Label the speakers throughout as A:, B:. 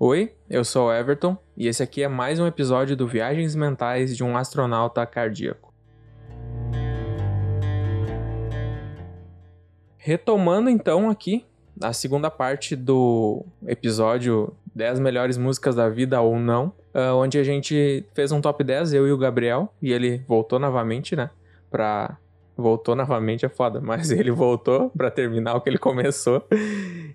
A: Oi, eu sou Everton e esse aqui é mais um episódio do Viagens Mentais de um Astronauta Cardíaco. Retomando então aqui a segunda parte do episódio 10 melhores músicas da vida ou não, uh, onde a gente fez um top 10, eu e o Gabriel, e ele voltou novamente, né, pra... Voltou novamente é foda, mas ele voltou para terminar o que ele começou.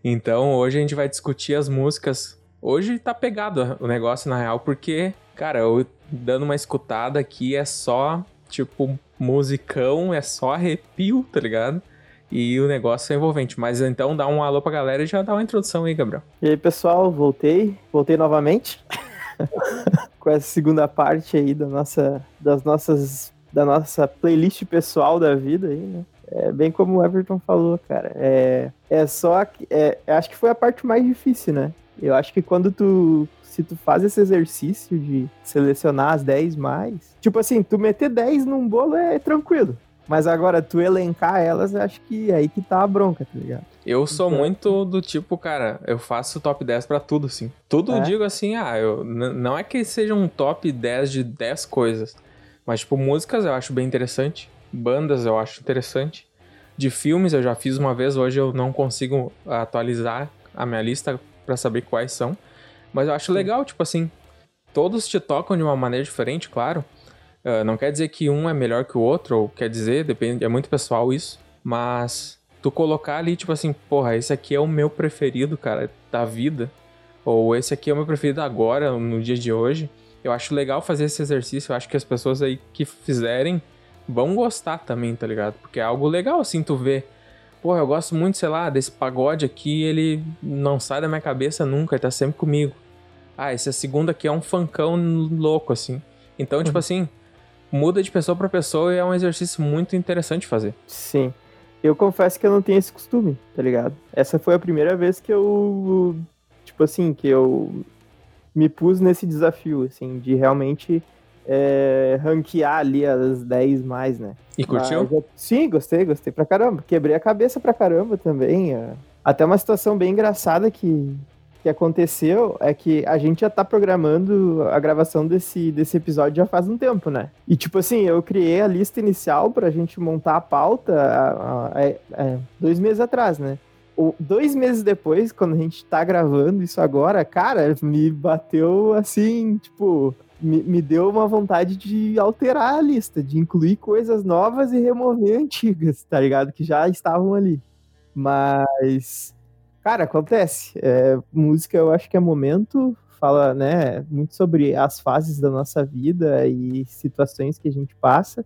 A: Então hoje a gente vai discutir as músicas Hoje tá pegado o negócio, na real, porque, cara, eu dando uma escutada aqui é só, tipo, musicão, é só arrepio, tá ligado? E o negócio é envolvente. Mas então dá um alô pra galera e já dá uma introdução aí, Gabriel.
B: E aí, pessoal, voltei. Voltei novamente. Com essa segunda parte aí da nossa, das nossas, da nossa playlist pessoal da vida aí, né? É bem como o Everton falou, cara. É, é só. É, acho que foi a parte mais difícil, né? Eu acho que quando tu. Se tu faz esse exercício de selecionar as 10 mais. Tipo assim, tu meter 10 num bolo é tranquilo. Mas agora, tu elencar elas, acho que é aí que tá a bronca, tá ligado?
A: Eu sou então... muito do tipo, cara, eu faço top 10 para tudo, sim. Tudo é? digo assim, ah, eu, não é que seja um top 10 de 10 coisas. Mas, tipo, músicas eu acho bem interessante. Bandas eu acho interessante. De filmes eu já fiz uma vez, hoje eu não consigo atualizar a minha lista para saber quais são. Mas eu acho legal, tipo assim, todos te tocam de uma maneira diferente, claro. Uh, não quer dizer que um é melhor que o outro, ou quer dizer, depende, é muito pessoal isso. Mas tu colocar ali, tipo assim, porra, esse aqui é o meu preferido, cara, da vida. Ou esse aqui é o meu preferido agora, no dia de hoje. Eu acho legal fazer esse exercício. Eu acho que as pessoas aí que fizerem vão gostar também, tá ligado? Porque é algo legal, assim, tu ver Pô, eu gosto muito, sei lá, desse pagode aqui, ele não sai da minha cabeça nunca, ele tá sempre comigo. Ah, esse segundo aqui é um funkão louco, assim. Então, tipo uhum. tipo assim, muda de pessoa para pessoa e é um exercício muito interessante fazer.
B: Sim. Eu confesso que eu não tenho esse costume, tá ligado? Essa foi a primeira vez que eu, tipo assim, que eu me pus nesse desafio, assim, de realmente é, ranquear ali as 10 mais, né?
A: E curtiu? Mas,
B: sim, gostei, gostei pra caramba. Quebrei a cabeça pra caramba também. É. Até uma situação bem engraçada que, que aconteceu é que a gente já tá programando a gravação desse, desse episódio já faz um tempo, né? E tipo assim, eu criei a lista inicial pra gente montar a pauta é, é, dois meses atrás, né? O, dois meses depois, quando a gente tá gravando isso agora, cara, me bateu assim, tipo, me, me deu uma vontade de alterar a lista, de incluir coisas novas e remover antigas, tá ligado? Que já estavam ali. Mas, cara, acontece. É, música eu acho que é momento, fala, né, muito sobre as fases da nossa vida e situações que a gente passa.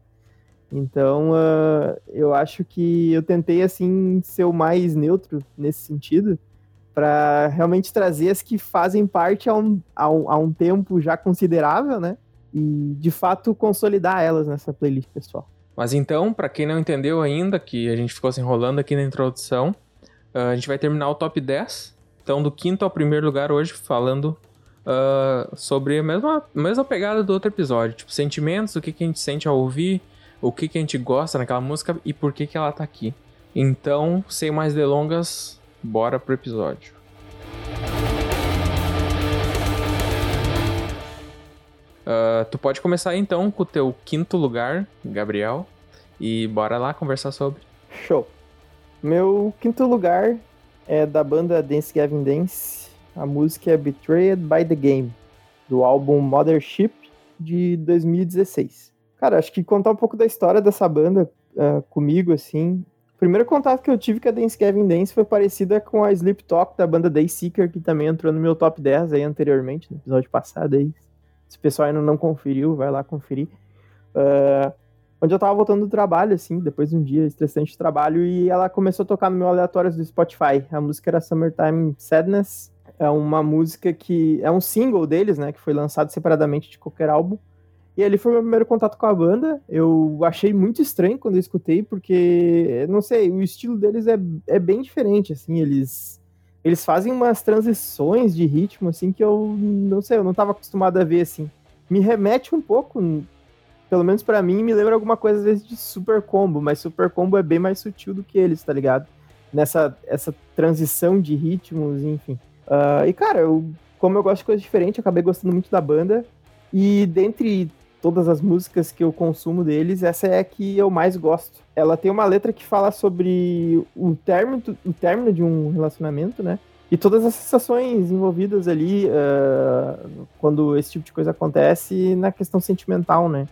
B: Então, uh, eu acho que eu tentei, assim, ser o mais neutro nesse sentido, para realmente trazer as que fazem parte a um, a, um, a um tempo já considerável, né? E de fato consolidar elas nessa playlist pessoal.
A: Mas então, para quem não entendeu ainda, que a gente ficou se enrolando aqui na introdução, uh, a gente vai terminar o top 10. Então, do quinto ao primeiro lugar hoje, falando uh, sobre a mesma, mesma pegada do outro episódio. Tipo, sentimentos, o que, que a gente sente ao ouvir, o que, que a gente gosta naquela música e por que, que ela tá aqui. Então, sem mais delongas, bora pro episódio. Uh, tu pode começar então com o teu quinto lugar, Gabriel, e bora lá conversar sobre.
B: Show. Meu quinto lugar é da banda Dance Gavin Dance. A música é Betrayed by the Game, do álbum Mothership de 2016. Cara, acho que contar um pouco da história dessa banda uh, comigo, assim, o primeiro contato que eu tive com a Dance Gavin Dance foi parecida com a Sleep Talk da banda Dayseeker, que também entrou no meu top 10 aí anteriormente, no episódio passado aí. Se o pessoal ainda não conferiu, vai lá conferir. Uh, onde eu tava voltando do trabalho, assim, depois de um dia estressante de trabalho, e ela começou a tocar no meu aleatório do Spotify. A música era Summertime Sadness. É uma música que é um single deles, né, que foi lançado separadamente de qualquer álbum. E ali foi meu primeiro contato com a banda. Eu achei muito estranho quando eu escutei, porque, não sei, o estilo deles é, é bem diferente, assim, eles eles fazem umas transições de ritmo, assim, que eu não sei, eu não estava acostumado a ver, assim. Me remete um pouco, pelo menos para mim, me lembra alguma coisa às vezes de Super Combo, mas Super Combo é bem mais sutil do que eles, tá ligado? Nessa essa transição de ritmos, enfim. Uh, e, cara, eu como eu gosto de coisa diferente, eu acabei gostando muito da banda. E dentre todas as músicas que eu consumo deles, essa é a que eu mais gosto. Ela tem uma letra que fala sobre o término, o término de um relacionamento, né? E todas as sensações envolvidas ali uh, quando esse tipo de coisa acontece na questão sentimental, né?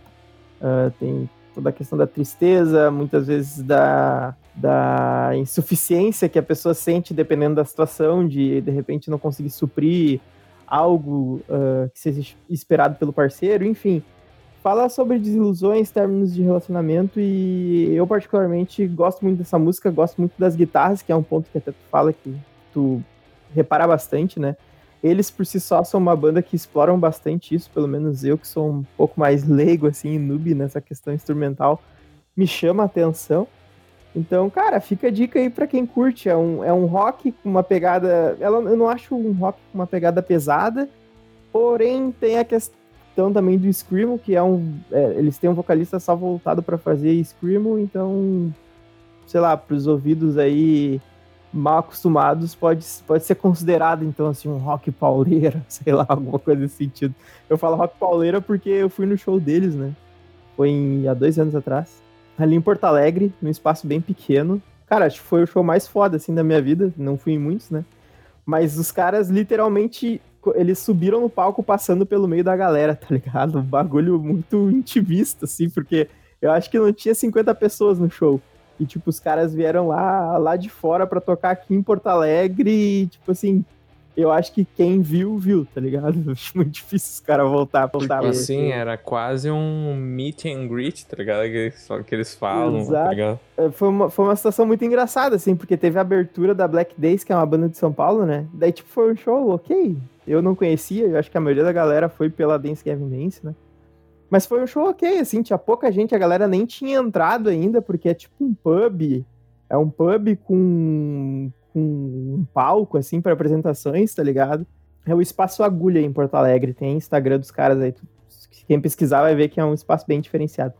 B: Uh, tem toda a questão da tristeza, muitas vezes da, da insuficiência que a pessoa sente dependendo da situação, de de repente não conseguir suprir algo uh, que seja esperado pelo parceiro, enfim. Fala sobre desilusões, términos de relacionamento e eu particularmente gosto muito dessa música, gosto muito das guitarras, que é um ponto que até tu fala que tu repara bastante, né? Eles por si só são uma banda que exploram bastante isso, pelo menos eu que sou um pouco mais leigo assim, noob nessa questão instrumental, me chama a atenção. Então, cara, fica a dica aí para quem curte. É um, é um rock com uma pegada. Ela, eu não acho um rock com uma pegada pesada, porém tem a questão também do Screamo, que é um. É, eles têm um vocalista só voltado para fazer Screamo, então, sei lá, pros ouvidos aí mal acostumados, pode, pode ser considerado, então, assim, um rock pauleira, sei lá, alguma coisa nesse sentido. Eu falo rock pauleira porque eu fui no show deles, né? Foi em, há dois anos atrás ali em Porto Alegre, num espaço bem pequeno. Cara, acho que foi o show mais foda, assim, da minha vida. Não fui em muitos, né? Mas os caras, literalmente, eles subiram no palco passando pelo meio da galera, tá ligado? Um bagulho muito intimista, assim, porque eu acho que não tinha 50 pessoas no show. E, tipo, os caras vieram lá, lá de fora para tocar aqui em Porto Alegre e, tipo assim, eu acho que quem viu, viu, tá ligado? Acho muito difícil os caras voltar, voltar.
A: Tipo assim, era quase um meet and greet, tá ligado? Que, só que eles falam, tá Exato. tá ligado?
B: É, foi uma, foi uma situação muito engraçada, assim, porque teve a abertura da Black Days, que é uma banda de São Paulo, né? Daí, tipo, foi um show, ok. Eu não conhecia, eu acho que a maioria da galera foi pela Dance Gavin Dance, né? Mas foi um show ok, assim, tinha pouca gente, a galera nem tinha entrado ainda, porque é tipo um pub. É um pub com, com um palco, assim, para apresentações, tá ligado? É o Espaço Agulha em Porto Alegre. Tem Instagram dos caras aí. Quem pesquisar vai ver que é um espaço bem diferenciado.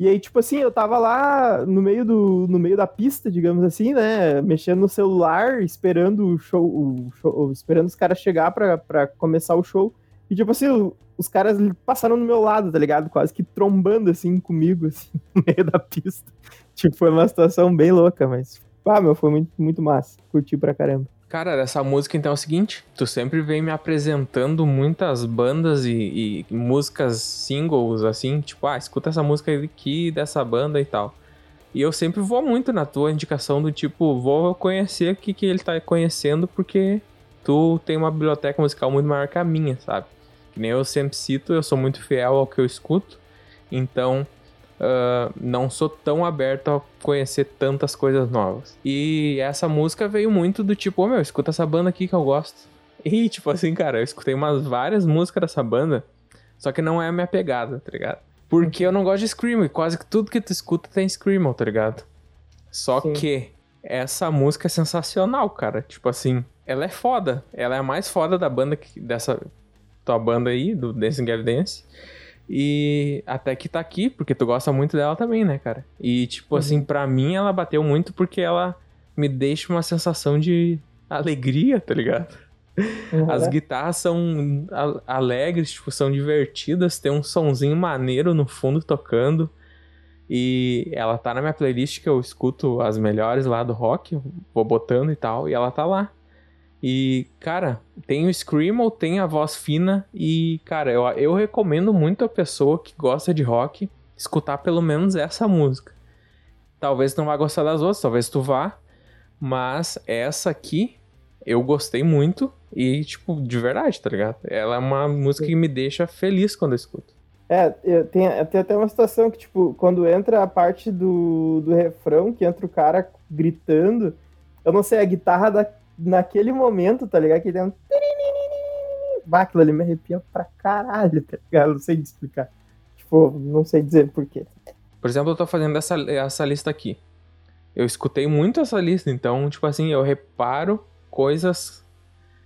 B: E aí, tipo assim, eu tava lá no meio, do, no meio da pista, digamos assim, né? Mexendo no celular, esperando o show, o show esperando os caras chegar pra começar o show. E tipo assim, os caras passaram no meu lado, tá ligado? Quase que trombando assim comigo, assim, no meio da pista. Tipo, foi uma situação bem louca, mas ah, meu, foi muito, muito massa. Curti pra caramba.
A: Cara, essa música então é o seguinte: tu sempre vem me apresentando muitas bandas e, e, músicas singles, assim, tipo, ah, escuta essa música aqui dessa banda e tal. E eu sempre vou muito na tua indicação do tipo, vou conhecer o que, que ele tá conhecendo, porque tu tem uma biblioteca musical muito maior que a minha, sabe? Que nem eu sempre cito, eu sou muito fiel ao que eu escuto. Então, uh, não sou tão aberto a conhecer tantas coisas novas. E essa música veio muito do tipo, ô oh, meu, escuta essa banda aqui que eu gosto. E tipo assim, cara, eu escutei umas várias músicas dessa banda, só que não é a minha pegada, tá ligado? Porque eu não gosto de Screamo, e quase que tudo que tu escuta tem Screamo, tá ligado? Só Sim. que essa música é sensacional, cara. Tipo assim, ela é foda. Ela é a mais foda da banda que, dessa tua banda aí, do Dancing Gavin Dance. E até que tá aqui, porque tu gosta muito dela também, né, cara? E, tipo uhum. assim, pra mim ela bateu muito porque ela me deixa uma sensação de alegria, tá ligado? Uhum. As guitarras são alegres, tipo, são divertidas, tem um sonzinho maneiro no fundo tocando. E ela tá na minha playlist que eu escuto as melhores lá do rock, vou botando e tal, e ela tá lá. E, cara, tem o Screamo, tem a voz fina e, cara, eu, eu recomendo muito a pessoa que gosta de rock escutar pelo menos essa música. Talvez não vá gostar das outras, talvez tu vá, mas essa aqui eu gostei muito e, tipo, de verdade, tá ligado? Ela é uma música que me deixa feliz quando eu escuto.
B: É, tem, tem até uma situação que, tipo, quando entra a parte do, do refrão, que entra o cara gritando, eu não sei, a guitarra da, naquele momento, tá ligado? Que tem um. Bah, aquilo ali me arrepia pra caralho, tá ligado? Não sei explicar. Tipo, não sei dizer porquê.
A: Por exemplo, eu tô fazendo essa, essa lista aqui. Eu escutei muito essa lista, então, tipo assim, eu reparo coisas.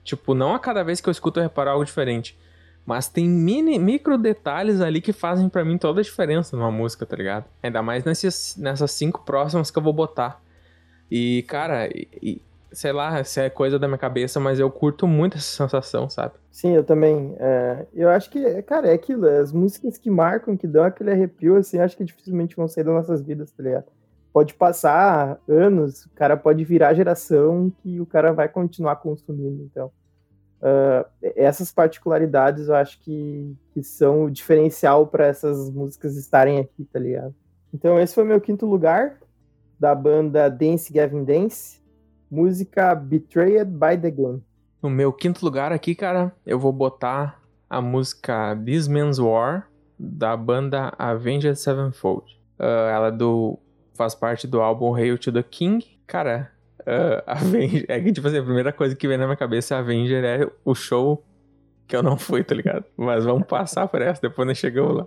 A: Tipo, não a cada vez que eu escuto eu reparo algo diferente. Mas tem mini, micro detalhes ali que fazem para mim toda a diferença numa música, tá ligado? Ainda mais nesses, nessas cinco próximas que eu vou botar. E, cara, e, sei lá, se é coisa da minha cabeça, mas eu curto muito essa sensação, sabe?
B: Sim, eu também. É, eu acho que, cara, é aquilo, é as músicas que marcam, que dão aquele arrepio, assim, acho que dificilmente vão sair das nossas vidas, tá ligado? Pode passar anos, o cara pode virar geração que o cara vai continuar consumindo, então. Uh, essas particularidades eu acho que, que são o diferencial para essas músicas estarem aqui, tá ligado? Então, esse foi meu quinto lugar da banda Dance Gavin Dance, música Betrayed by the Game.
A: No meu quinto lugar aqui, cara, eu vou botar a música This Man's War da banda Avenged Sevenfold. Uh, ela é do faz parte do álbum Hail to the King. Cara, uh, Avenger, é que tipo assim, a primeira coisa que vem na minha cabeça Avenger é o show que eu não fui, tá ligado? Mas vamos passar por essa, depois nós chegamos lá.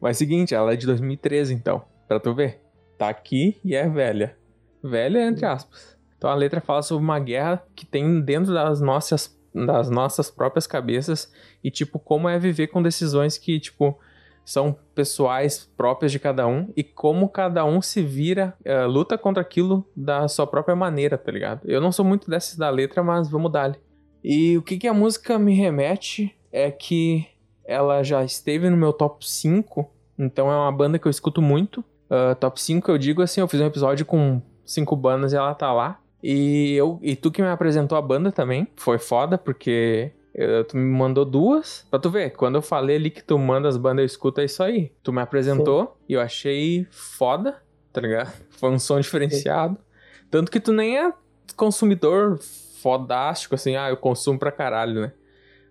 A: Mas seguinte, ela é de 2013 então, pra tu ver tá aqui e é velha. Velha, entre aspas. Então a letra fala sobre uma guerra que tem dentro das nossas, das nossas próprias cabeças e, tipo, como é viver com decisões que, tipo, são pessoais próprias de cada um e como cada um se vira, uh, luta contra aquilo da sua própria maneira, tá ligado? Eu não sou muito desses da letra, mas vamos dar-lhe. E o que, que a música me remete é que ela já esteve no meu top 5, então é uma banda que eu escuto muito. Uh, top 5 eu digo assim, eu fiz um episódio com cinco bandas e ela tá lá. E, eu, e tu que me apresentou a banda também, foi foda, porque eu, tu me mandou duas. Pra tu ver, quando eu falei ali que tu manda as bandas, eu escuto, é isso aí. Tu me apresentou Sim. e eu achei foda, tá ligado? Foi um som diferenciado. Sim. Tanto que tu nem é consumidor fodástico, assim, ah, eu consumo pra caralho, né?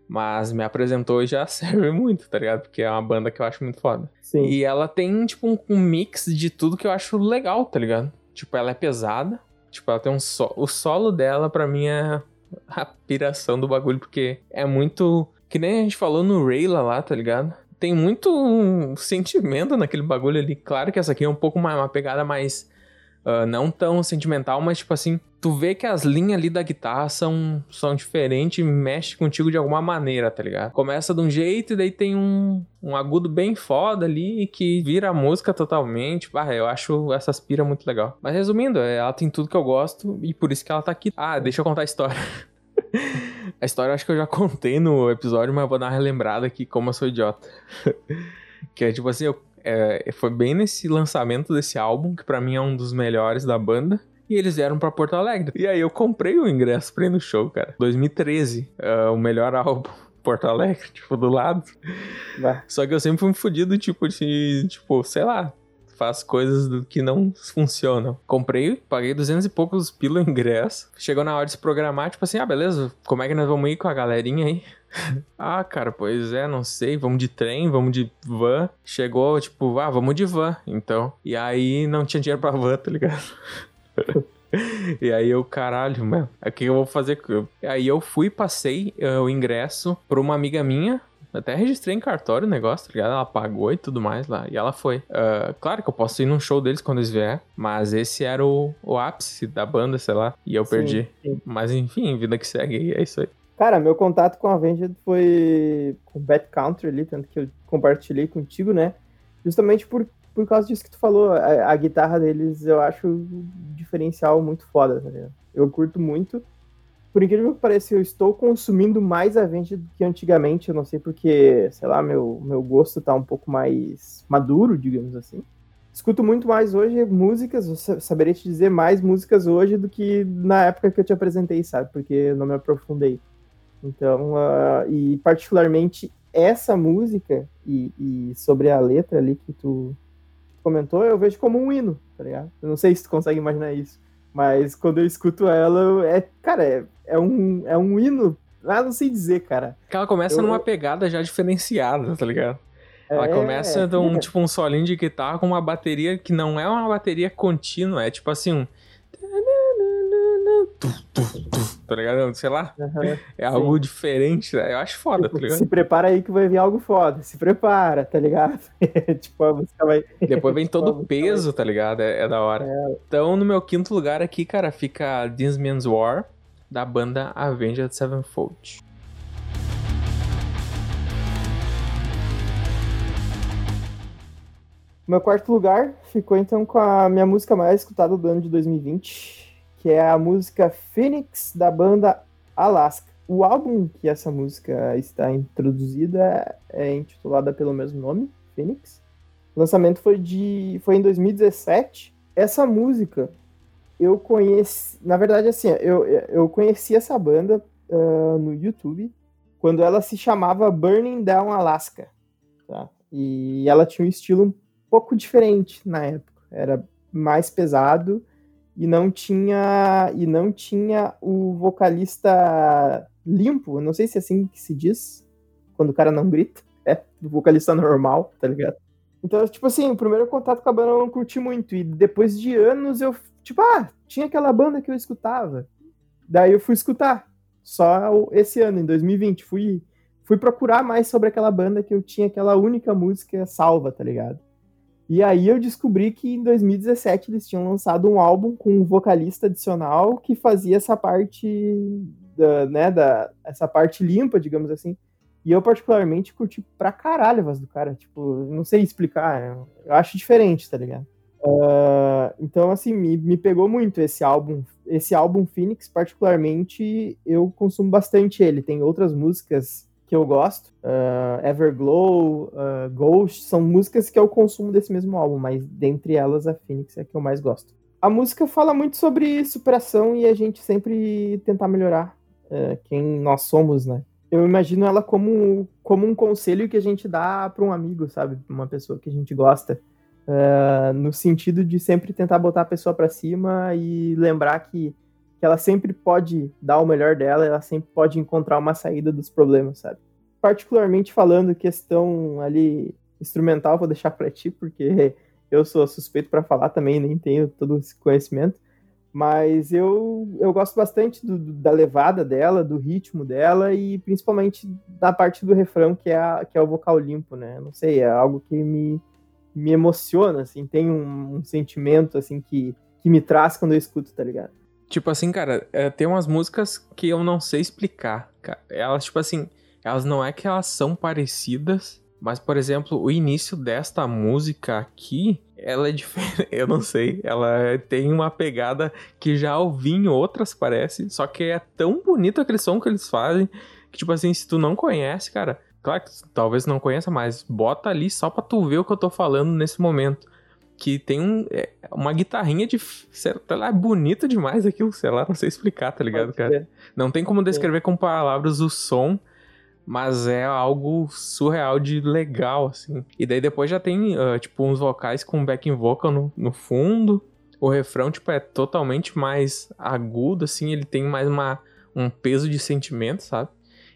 A: Mas me apresentou e já serve muito, tá ligado? Porque é uma banda que eu acho muito foda. Sim. E ela tem, tipo, um, um mix de tudo que eu acho legal, tá ligado? Tipo, ela é pesada. Tipo, ela tem um solo. O solo dela, pra mim, é a piração do bagulho, porque é muito. Que nem a gente falou no Rayla lá, tá ligado? Tem muito sentimento naquele bagulho ali. Claro que essa aqui é um pouco mais uma pegada mais Uh, não tão sentimental, mas tipo assim, tu vê que as linhas ali da guitarra são, são diferentes e mexe contigo de alguma maneira, tá ligado? Começa de um jeito e daí tem um, um agudo bem foda ali que vira a música totalmente. Ah, eu acho essa aspira muito legal. Mas resumindo, é, ela tem tudo que eu gosto e por isso que ela tá aqui. Ah, deixa eu contar a história. a história acho que eu já contei no episódio, mas vou dar uma relembrada aqui como eu sou idiota. que é tipo assim, eu é, foi bem nesse lançamento desse álbum, que para mim é um dos melhores da banda. E eles vieram para Porto Alegre. E aí eu comprei o ingresso pra ir no show, cara. 2013, é, o melhor álbum. Porto Alegre, tipo, do lado. Bah. Só que eu sempre fui um fodido, tipo, de, tipo, sei lá, faz coisas que não funcionam. Comprei, paguei 200 e poucos pelo ingresso. Chegou na hora de se programar, tipo assim, ah, beleza, como é que nós vamos ir com a galerinha aí? ah, cara, pois é, não sei, vamos de trem, vamos de van. Chegou, tipo, ah, vamos de van, então. E aí não tinha dinheiro pra van, tá ligado? E aí eu, caralho, mano, o que eu vou fazer? Aí eu fui, passei uh, o ingresso pra uma amiga minha, até registrei em cartório o negócio, tá ligado? Ela pagou e tudo mais lá. E ela foi. Uh, claro que eu posso ir num show deles quando eles vier. Mas esse era o, o ápice da banda, sei lá. E eu sim, perdi. Sim. Mas enfim, vida que segue. E é isso aí.
B: Cara, meu contato com a Avenged foi com Bad Country ali, tanto que eu compartilhei contigo, né? Justamente por, por causa disso que tu falou. A, a guitarra deles eu acho diferencial muito foda, tá ligado? Eu curto muito por incrível que pareça, eu estou consumindo mais Avenged do que antigamente. Eu não sei porque, sei lá, meu, meu gosto tá um pouco mais maduro, digamos assim. Escuto muito mais hoje músicas, saberia te dizer mais músicas hoje do que na época que eu te apresentei, sabe? Porque eu não me aprofundei. Então, uh, e particularmente essa música e, e, sobre a letra ali que tu comentou, eu vejo como um hino, tá ligado? Eu não sei se tu consegue imaginar isso. Mas quando eu escuto ela, é, cara, é, é, um, é um hino. Ah, não sei dizer, cara.
A: Que ela começa eu... numa pegada já diferenciada, tá ligado? Ela é, começa de um, tipo um solinho de guitarra com uma bateria que não é uma bateria contínua, é tipo assim um tá ligado? Sei lá. Uhum, é algo sim. diferente, né? Eu acho foda, tipo, tá ligado?
B: Se prepara aí que vai vir algo foda. Se prepara, tá ligado? tipo, a música vai.
A: Depois vem tipo, todo o peso, vai... tá ligado? É, é da hora. É. Então, no meu quinto lugar aqui, cara, fica This Man's War, da banda Avenged Sevenfold.
B: Meu quarto lugar ficou então com a minha música mais escutada do ano de 2020, que é a música Phoenix da banda Alaska. O álbum que essa música está introduzida é intitulada pelo mesmo nome, Phoenix. O lançamento foi, de, foi em 2017. Essa música eu conheci. Na verdade, assim, eu, eu conheci essa banda uh, no YouTube quando ela se chamava Burning Down Alaska. Tá? E ela tinha um estilo um pouco diferente na época. Era mais pesado e não tinha e não tinha o vocalista limpo, não sei se é assim que se diz, quando o cara não grita, é o vocalista normal, tá ligado? Então, tipo assim, o primeiro contato com a banda eu não curti muito e depois de anos eu, tipo, ah, tinha aquela banda que eu escutava. Daí eu fui escutar. Só esse ano, em 2020, fui fui procurar mais sobre aquela banda que eu tinha aquela única música salva, tá ligado? E aí eu descobri que em 2017 eles tinham lançado um álbum com um vocalista adicional que fazia essa parte da, né, da essa parte limpa, digamos assim. E eu particularmente curti pra caralho a voz do cara, tipo, não sei explicar, eu acho diferente, tá ligado? Uh, então, assim, me, me pegou muito esse álbum. Esse álbum Phoenix, particularmente, eu consumo bastante ele. Tem outras músicas que eu gosto. Uh, Everglow, uh, Ghost, são músicas que eu consumo desse mesmo álbum, mas dentre elas a Phoenix é a que eu mais gosto. A música fala muito sobre superação e a gente sempre tentar melhorar uh, quem nós somos, né? Eu imagino ela como, como um conselho que a gente dá para um amigo, sabe? Uma pessoa que a gente gosta. Uh, no sentido de sempre tentar botar a pessoa para cima e lembrar que que ela sempre pode dar o melhor dela, ela sempre pode encontrar uma saída dos problemas, sabe? Particularmente falando questão ali instrumental, vou deixar para ti, porque eu sou suspeito para falar também, nem tenho todo esse conhecimento. Mas eu, eu gosto bastante do, da levada dela, do ritmo dela e principalmente da parte do refrão, que é, a, que é o vocal limpo, né? Não sei, é algo que me, me emociona, assim, tem um, um sentimento, assim, que, que me traz quando eu escuto, tá ligado?
A: Tipo assim, cara, é, tem umas músicas que eu não sei explicar. Elas, tipo assim, elas não é que elas são parecidas, mas, por exemplo, o início desta música aqui, ela é diferente. Eu não sei. Ela tem uma pegada que já ouvi em outras, parece. Só que é tão bonito aquele som que eles fazem. Que, tipo assim, se tu não conhece, cara. Claro que talvez não conheça, mas bota ali só pra tu ver o que eu tô falando nesse momento que tem um, é, uma guitarrinha de. Sei lá, é bonito demais aquilo, sei lá, não sei explicar, tá ligado, cara? Não tem como descrever com palavras o som, mas é algo surreal de legal, assim. E daí depois já tem, uh, tipo, uns vocais com backing vocal no, no fundo. O refrão, tipo, é totalmente mais agudo, assim, ele tem mais uma, um peso de sentimento, sabe?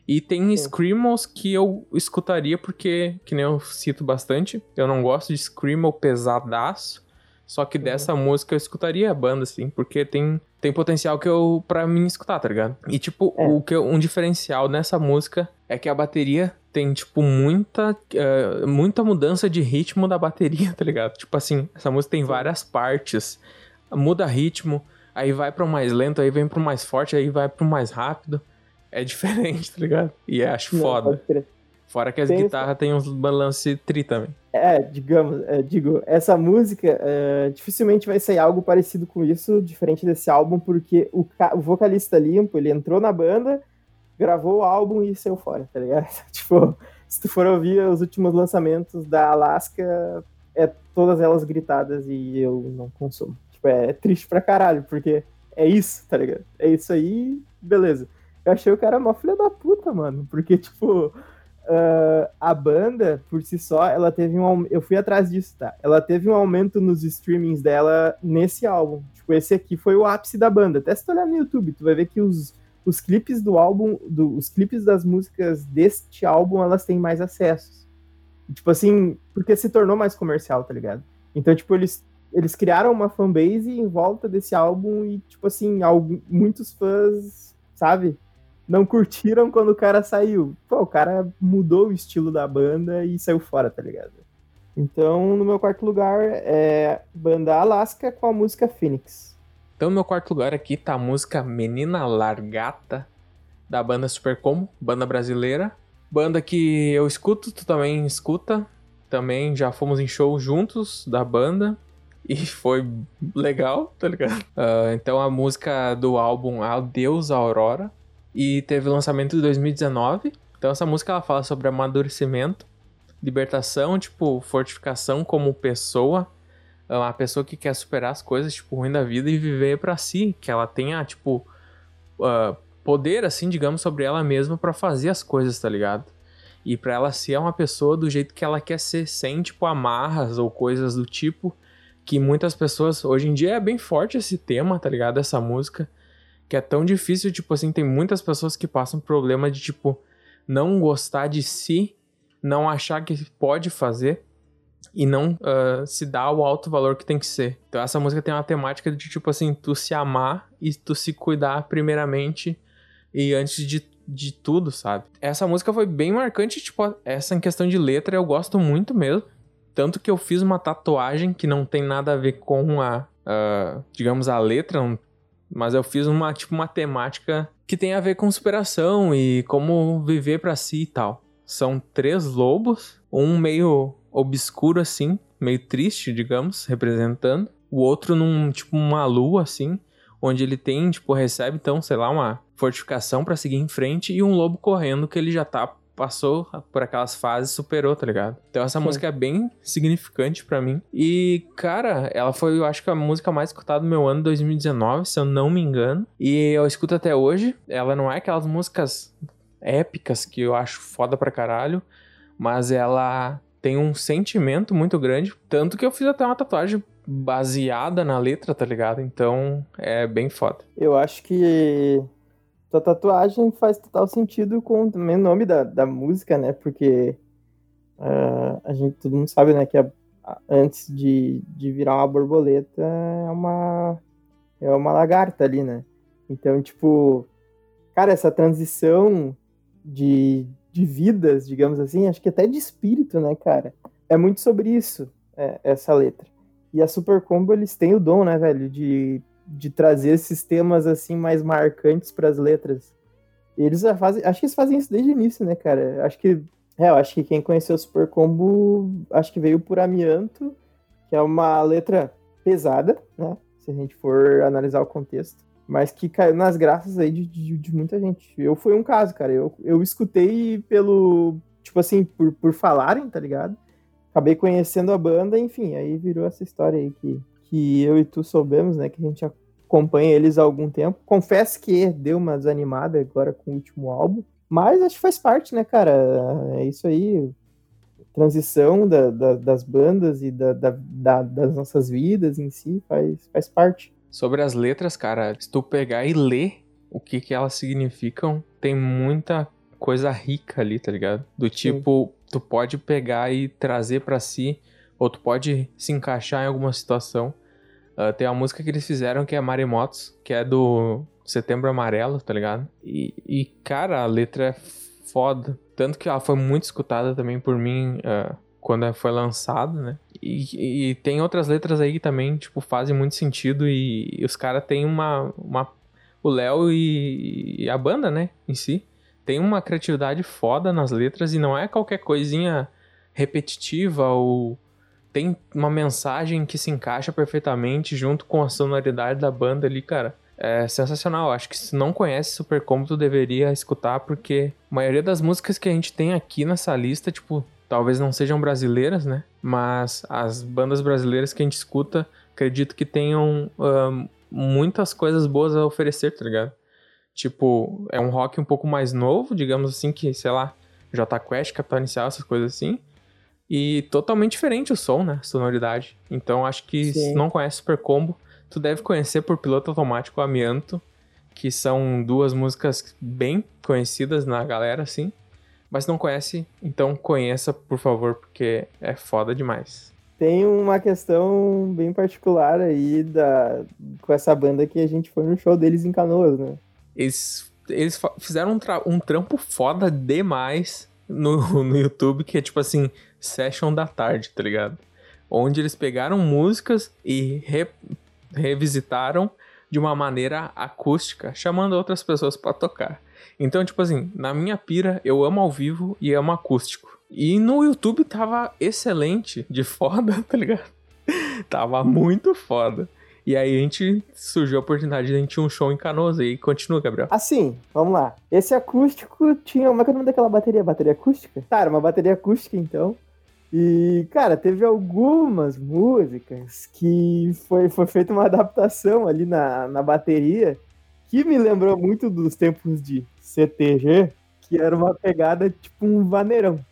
A: E tem Sim. Screamals que eu escutaria porque, que nem eu cito bastante, eu não gosto de Screamal pesadaço. Só que dessa uhum. música eu escutaria a banda, assim, porque tem, tem potencial que eu, pra mim, escutar, tá ligado? E, tipo, é. o que eu, um diferencial nessa música é que a bateria tem, tipo, muita, uh, muita mudança de ritmo da bateria, tá ligado? Tipo assim, essa música tem várias partes, muda ritmo, aí vai pro mais lento, aí vem pro mais forte, aí vai pro mais rápido é diferente, tá ligado? E acho Não, foda. Fora que as guitarras têm uns balance tri também.
B: É, digamos, é, digo, essa música é, dificilmente vai sair algo parecido com isso, diferente desse álbum, porque o, o, vocalista limpo, ele entrou na banda, gravou o álbum e saiu fora, tá ligado? tipo, se tu for ouvir os últimos lançamentos da Alaska, é todas elas gritadas e eu não consumo. Tipo, é, é triste pra caralho, porque é isso, tá ligado? É isso aí, beleza. Eu achei o cara mó filha da puta, mano. Porque, tipo, uh, a banda, por si só, ela teve um. Eu fui atrás disso, tá? Ela teve um aumento nos streamings dela nesse álbum. Tipo, esse aqui foi o ápice da banda. Até se tu olhar no YouTube, tu vai ver que os, os clipes do álbum, do, os clipes das músicas deste álbum, elas têm mais acessos. Tipo assim, porque se tornou mais comercial, tá ligado? Então, tipo, eles, eles criaram uma fanbase em volta desse álbum e, tipo assim, algum, muitos fãs, sabe? Não curtiram quando o cara saiu. Pô, o cara mudou o estilo da banda e saiu fora, tá ligado? Então, no meu quarto lugar é banda Alaska com a música Phoenix.
A: Então, no meu quarto lugar aqui tá a música Menina Largata, da banda Super Como, banda brasileira. Banda que eu escuto, tu também escuta. Também já fomos em show juntos da banda. e foi legal, tá ligado? Uh, então a música do álbum Adeus Aurora e teve lançamento em 2019. Então essa música ela fala sobre amadurecimento, libertação, tipo, fortificação como pessoa, uma pessoa que quer superar as coisas, tipo, ruim da vida e viver para si, que ela tenha, tipo, uh, poder, assim, digamos, sobre ela mesma para fazer as coisas, tá ligado? E para ela ser uma pessoa do jeito que ela quer ser, sem, tipo, amarras ou coisas do tipo, que muitas pessoas, hoje em dia é bem forte esse tema, tá ligado? Essa música, que é tão difícil, tipo assim, tem muitas pessoas que passam problema de, tipo, não gostar de si, não achar que pode fazer e não uh, se dar o alto valor que tem que ser. Então essa música tem uma temática de tipo assim, tu se amar e tu se cuidar primeiramente e antes de, de tudo, sabe? Essa música foi bem marcante, tipo, essa em questão de letra eu gosto muito mesmo. Tanto que eu fiz uma tatuagem que não tem nada a ver com a, uh, digamos, a letra, mas eu fiz uma, tipo, uma temática que tem a ver com superação e como viver para si e tal. São três lobos, um meio obscuro assim, meio triste, digamos, representando. O outro num, tipo, uma lua assim, onde ele tem, tipo, recebe então, sei lá, uma fortificação para seguir em frente e um lobo correndo que ele já tá passou por aquelas fases, superou, tá ligado? Então essa Sim. música é bem significante para mim. E, cara, ela foi, eu acho que a música mais escutada do meu ano 2019, se eu não me engano. E eu escuto até hoje. Ela não é aquelas músicas épicas que eu acho foda pra caralho, mas ela tem um sentimento muito grande, tanto que eu fiz até uma tatuagem baseada na letra, tá ligado? Então é bem foda.
B: Eu acho que tua tatuagem faz total sentido com o nome da, da música, né? Porque uh, a gente, todo mundo sabe, né, que a, a, antes de, de virar uma borboleta é uma, é uma lagarta ali, né? Então, tipo, cara, essa transição de, de vidas, digamos assim, acho que até de espírito, né, cara? É muito sobre isso, é, essa letra. E a Super Combo, eles têm o dom, né, velho, de de trazer esses temas assim mais marcantes para as letras. Eles já fazem, acho que eles fazem isso desde o início, né, cara? Acho que é, eu acho que quem conheceu o Super Combo, acho que veio por Amianto, que é uma letra pesada, né? Se a gente for analisar o contexto, mas que caiu nas graças aí de, de, de muita gente. Eu fui um caso, cara. Eu, eu escutei pelo, tipo assim, por, por falarem, tá ligado? Acabei conhecendo a banda, enfim, aí virou essa história aí que, que eu e tu soubemos, né? Que a gente acompanha eles há algum tempo. Confesso que deu uma desanimada agora com o último álbum, mas acho que faz parte, né, cara? É isso aí. Transição da, da, das bandas e da, das nossas vidas em si faz, faz parte.
A: Sobre as letras, cara, se tu pegar e ler o que, que elas significam, tem muita coisa rica ali, tá ligado? Do tipo, Sim. tu pode pegar e trazer para si ou tu pode se encaixar em alguma situação. Uh, tem uma música que eles fizeram que é Maremotos, que é do Setembro Amarelo, tá ligado? E, e, cara, a letra é foda. Tanto que ela foi muito escutada também por mim uh, quando foi lançada, né? E, e, tem outras letras aí que também, tipo, fazem muito sentido e, e os caras têm uma, uma... O Léo e, e a banda, né, em si, tem uma criatividade foda nas letras e não é qualquer coisinha repetitiva ou tem uma mensagem que se encaixa perfeitamente junto com a sonoridade da banda ali, cara. É sensacional. Acho que se não conhece Super tu deveria escutar, porque a maioria das músicas que a gente tem aqui nessa lista, tipo, talvez não sejam brasileiras, né? Mas as bandas brasileiras que a gente escuta, acredito que tenham uh, muitas coisas boas a oferecer, tá ligado? Tipo, é um rock um pouco mais novo, digamos assim, que, sei lá, J Quest, Capital Inicial, essas coisas assim. E totalmente diferente o som, né? Sonoridade. Então acho que Sim. se não conhece Super Combo, tu deve conhecer por piloto automático Amianto, que são duas músicas bem conhecidas na galera, assim. Mas se não conhece, então conheça, por favor, porque é foda demais.
B: Tem uma questão bem particular aí da, com essa banda que a gente foi no show deles em Canoas, né?
A: Eles, eles fizeram um, um trampo foda demais no, no YouTube, que é tipo assim, Session da Tarde, tá ligado? Onde eles pegaram músicas e re, revisitaram de uma maneira acústica, chamando outras pessoas para tocar. Então, tipo assim, na minha pira, eu amo ao vivo e amo acústico. E no YouTube tava excelente, de foda, tá ligado? Tava muito foda. E aí a gente surgiu a oportunidade de a gente um show em Canoas. E continua, Gabriel.
B: Assim, vamos lá. Esse acústico tinha. Como é que é o nome daquela bateria? Bateria acústica? Tá, uma bateria acústica então. E, cara, teve algumas músicas que foi, foi feita uma adaptação ali na, na bateria que me lembrou muito dos tempos de CTG, que era uma pegada tipo um vaneirão.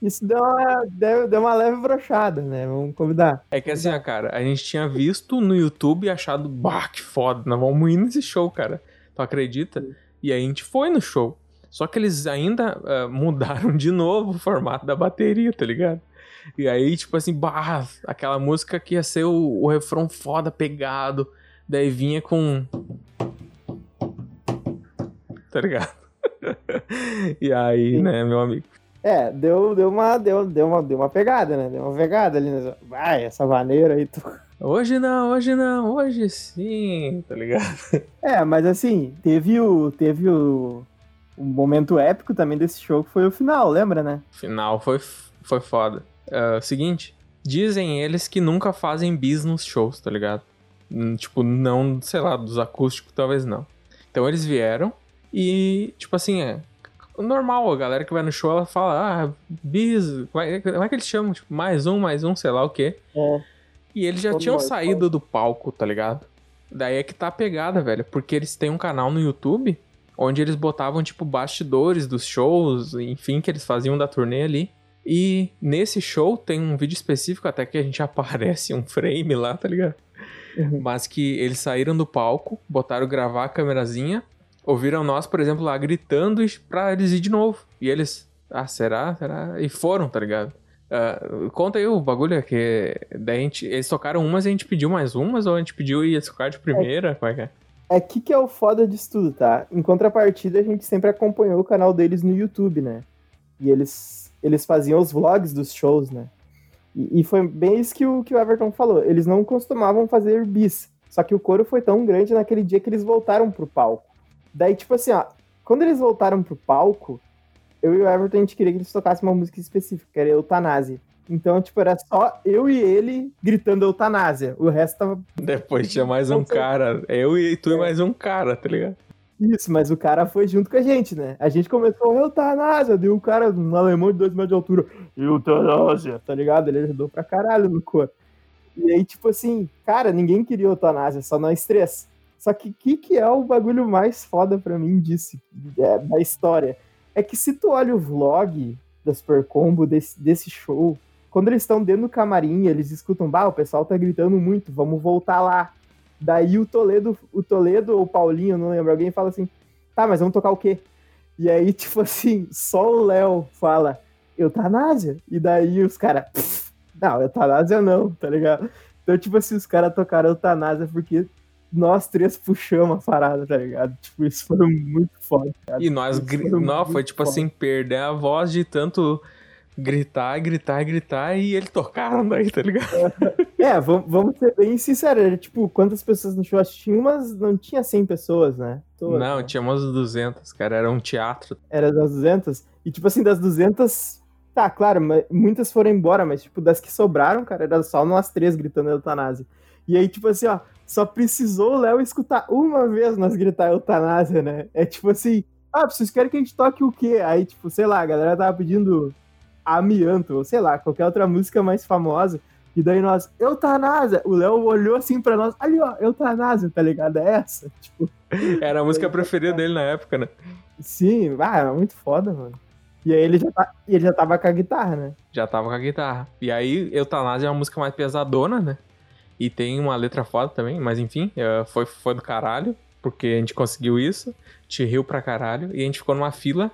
B: Isso deu uma, deu, deu uma leve brochada, né? Vamos convidar.
A: É que assim, cara, a gente tinha visto no YouTube e achado, bah, que foda, nós vamos ir nesse show, cara. Tu acredita? E aí a gente foi no show. Só que eles ainda uh, mudaram de novo o formato da bateria, tá ligado? E aí, tipo assim, bah, aquela música que ia ser o, o refrão foda, pegado. Daí vinha com. Tá ligado? e aí, Sim. né, meu amigo?
B: É, deu, deu, uma, deu, deu, uma, deu uma pegada, né? Deu uma pegada ali. Né? Vai, essa maneira aí. Tu...
A: Hoje não, hoje não, hoje sim, tá ligado?
B: É, mas assim, teve o. Teve o. O momento épico também desse show foi o final, lembra, né?
A: Final foi, foi foda. Uh, seguinte, dizem eles que nunca fazem bis nos shows, tá ligado? Hum, tipo, não, sei lá, dos acústicos talvez não. Então eles vieram e, tipo assim, é, normal, a galera que vai no show, ela fala, ah, bis, como é, como é que eles chamam? Tipo, mais um, mais um, sei lá o quê. É. E eles já Todo tinham saído do palco, tá ligado? Daí é que tá a pegada, velho, porque eles têm um canal no YouTube onde eles botavam, tipo, bastidores dos shows, enfim, que eles faziam da turnê ali. E nesse show tem um vídeo específico, até que a gente aparece um frame lá, tá ligado? Uhum. Mas que eles saíram do palco, botaram gravar a câmerazinha ouviram nós, por exemplo, lá gritando pra eles ir de novo. E eles, ah, será? Será? E foram, tá ligado? Uh, conta aí o bagulho, é que daí a gente, eles tocaram umas e a gente pediu mais umas, ou a gente pediu e ia tocar de primeira? É, Como é que é?
B: É que é o foda disso tudo, tá? Em contrapartida, a gente sempre acompanhou o canal deles no YouTube, né? E eles, eles faziam os vlogs dos shows, né? E, e foi bem isso que o, que o Everton falou. Eles não costumavam fazer bis. Só que o coro foi tão grande naquele dia que eles voltaram pro palco. Daí, tipo assim, ó, quando eles voltaram pro palco, eu e o Everton, a gente queria que eles tocassem uma música específica, que era Eutanásia. Então, tipo, era só eu e ele gritando eutanásia. O resto tava.
A: Depois tinha mais um cara. Eu e tu e é. mais um cara, tá ligado?
B: Isso, mas o cara foi junto com a gente, né? A gente começou eutanásia, deu o cara, um alemão de dois metros de altura, eutanásia, tá ligado? Ele ajudou pra caralho no coro. E aí, tipo assim, cara, ninguém queria eutanásia, só nós três. Só que o que, que é o bagulho mais foda pra mim disso, é, da história? É que se tu olha o vlog da Super Combo desse, desse show, quando eles estão dentro do camarim, eles escutam, bah, o pessoal tá gritando muito, vamos voltar lá. Daí o Toledo, o Toledo ou o Paulinho, não lembro, alguém fala assim, tá, mas vamos tocar o quê? E aí, tipo assim, só o Léo fala, eutanásia. E daí os caras, não, eutanásia não, tá ligado? Então, tipo assim, os caras tocaram eutanásia porque nós três puxamos a parada, tá ligado? Tipo, isso foi muito foda, cara.
A: E nós, não, foi tipo foda. assim, perder a voz de tanto gritar, gritar, gritar e ele tocaram daí, tá ligado?
B: É, vamos ser bem sinceros, era, tipo, quantas pessoas no show tinha, mas não tinha 100 pessoas, né?
A: Todas, não, né? tinha umas 200, cara, era um teatro.
B: Era das 200? E tipo assim, das 200, tá, claro, muitas foram embora, mas tipo, das que sobraram, cara, era só nós três gritando eutanásia. E aí, tipo assim, ó, só precisou o Léo escutar uma vez nós gritar eutanásia, né? É tipo assim, ah, vocês querem que a gente toque o quê? Aí, tipo, sei lá, a galera tava pedindo amianto, ou sei lá, qualquer outra música mais famosa. E daí nós, eutanásia! O Léo olhou assim pra nós, ali ó, eutanásia, tá ligado? É essa? Tipo.
A: Era a música preferida dele na época, né?
B: Sim, ah, era muito foda, mano. E aí ele já, tá, ele já tava com a guitarra, né?
A: Já tava com a guitarra. E aí, Eutanásia é uma música mais pesadona, né? E tem uma letra foda também, mas enfim, é, foi, foi do caralho, porque a gente conseguiu isso, te riu pra caralho, e a gente ficou numa fila,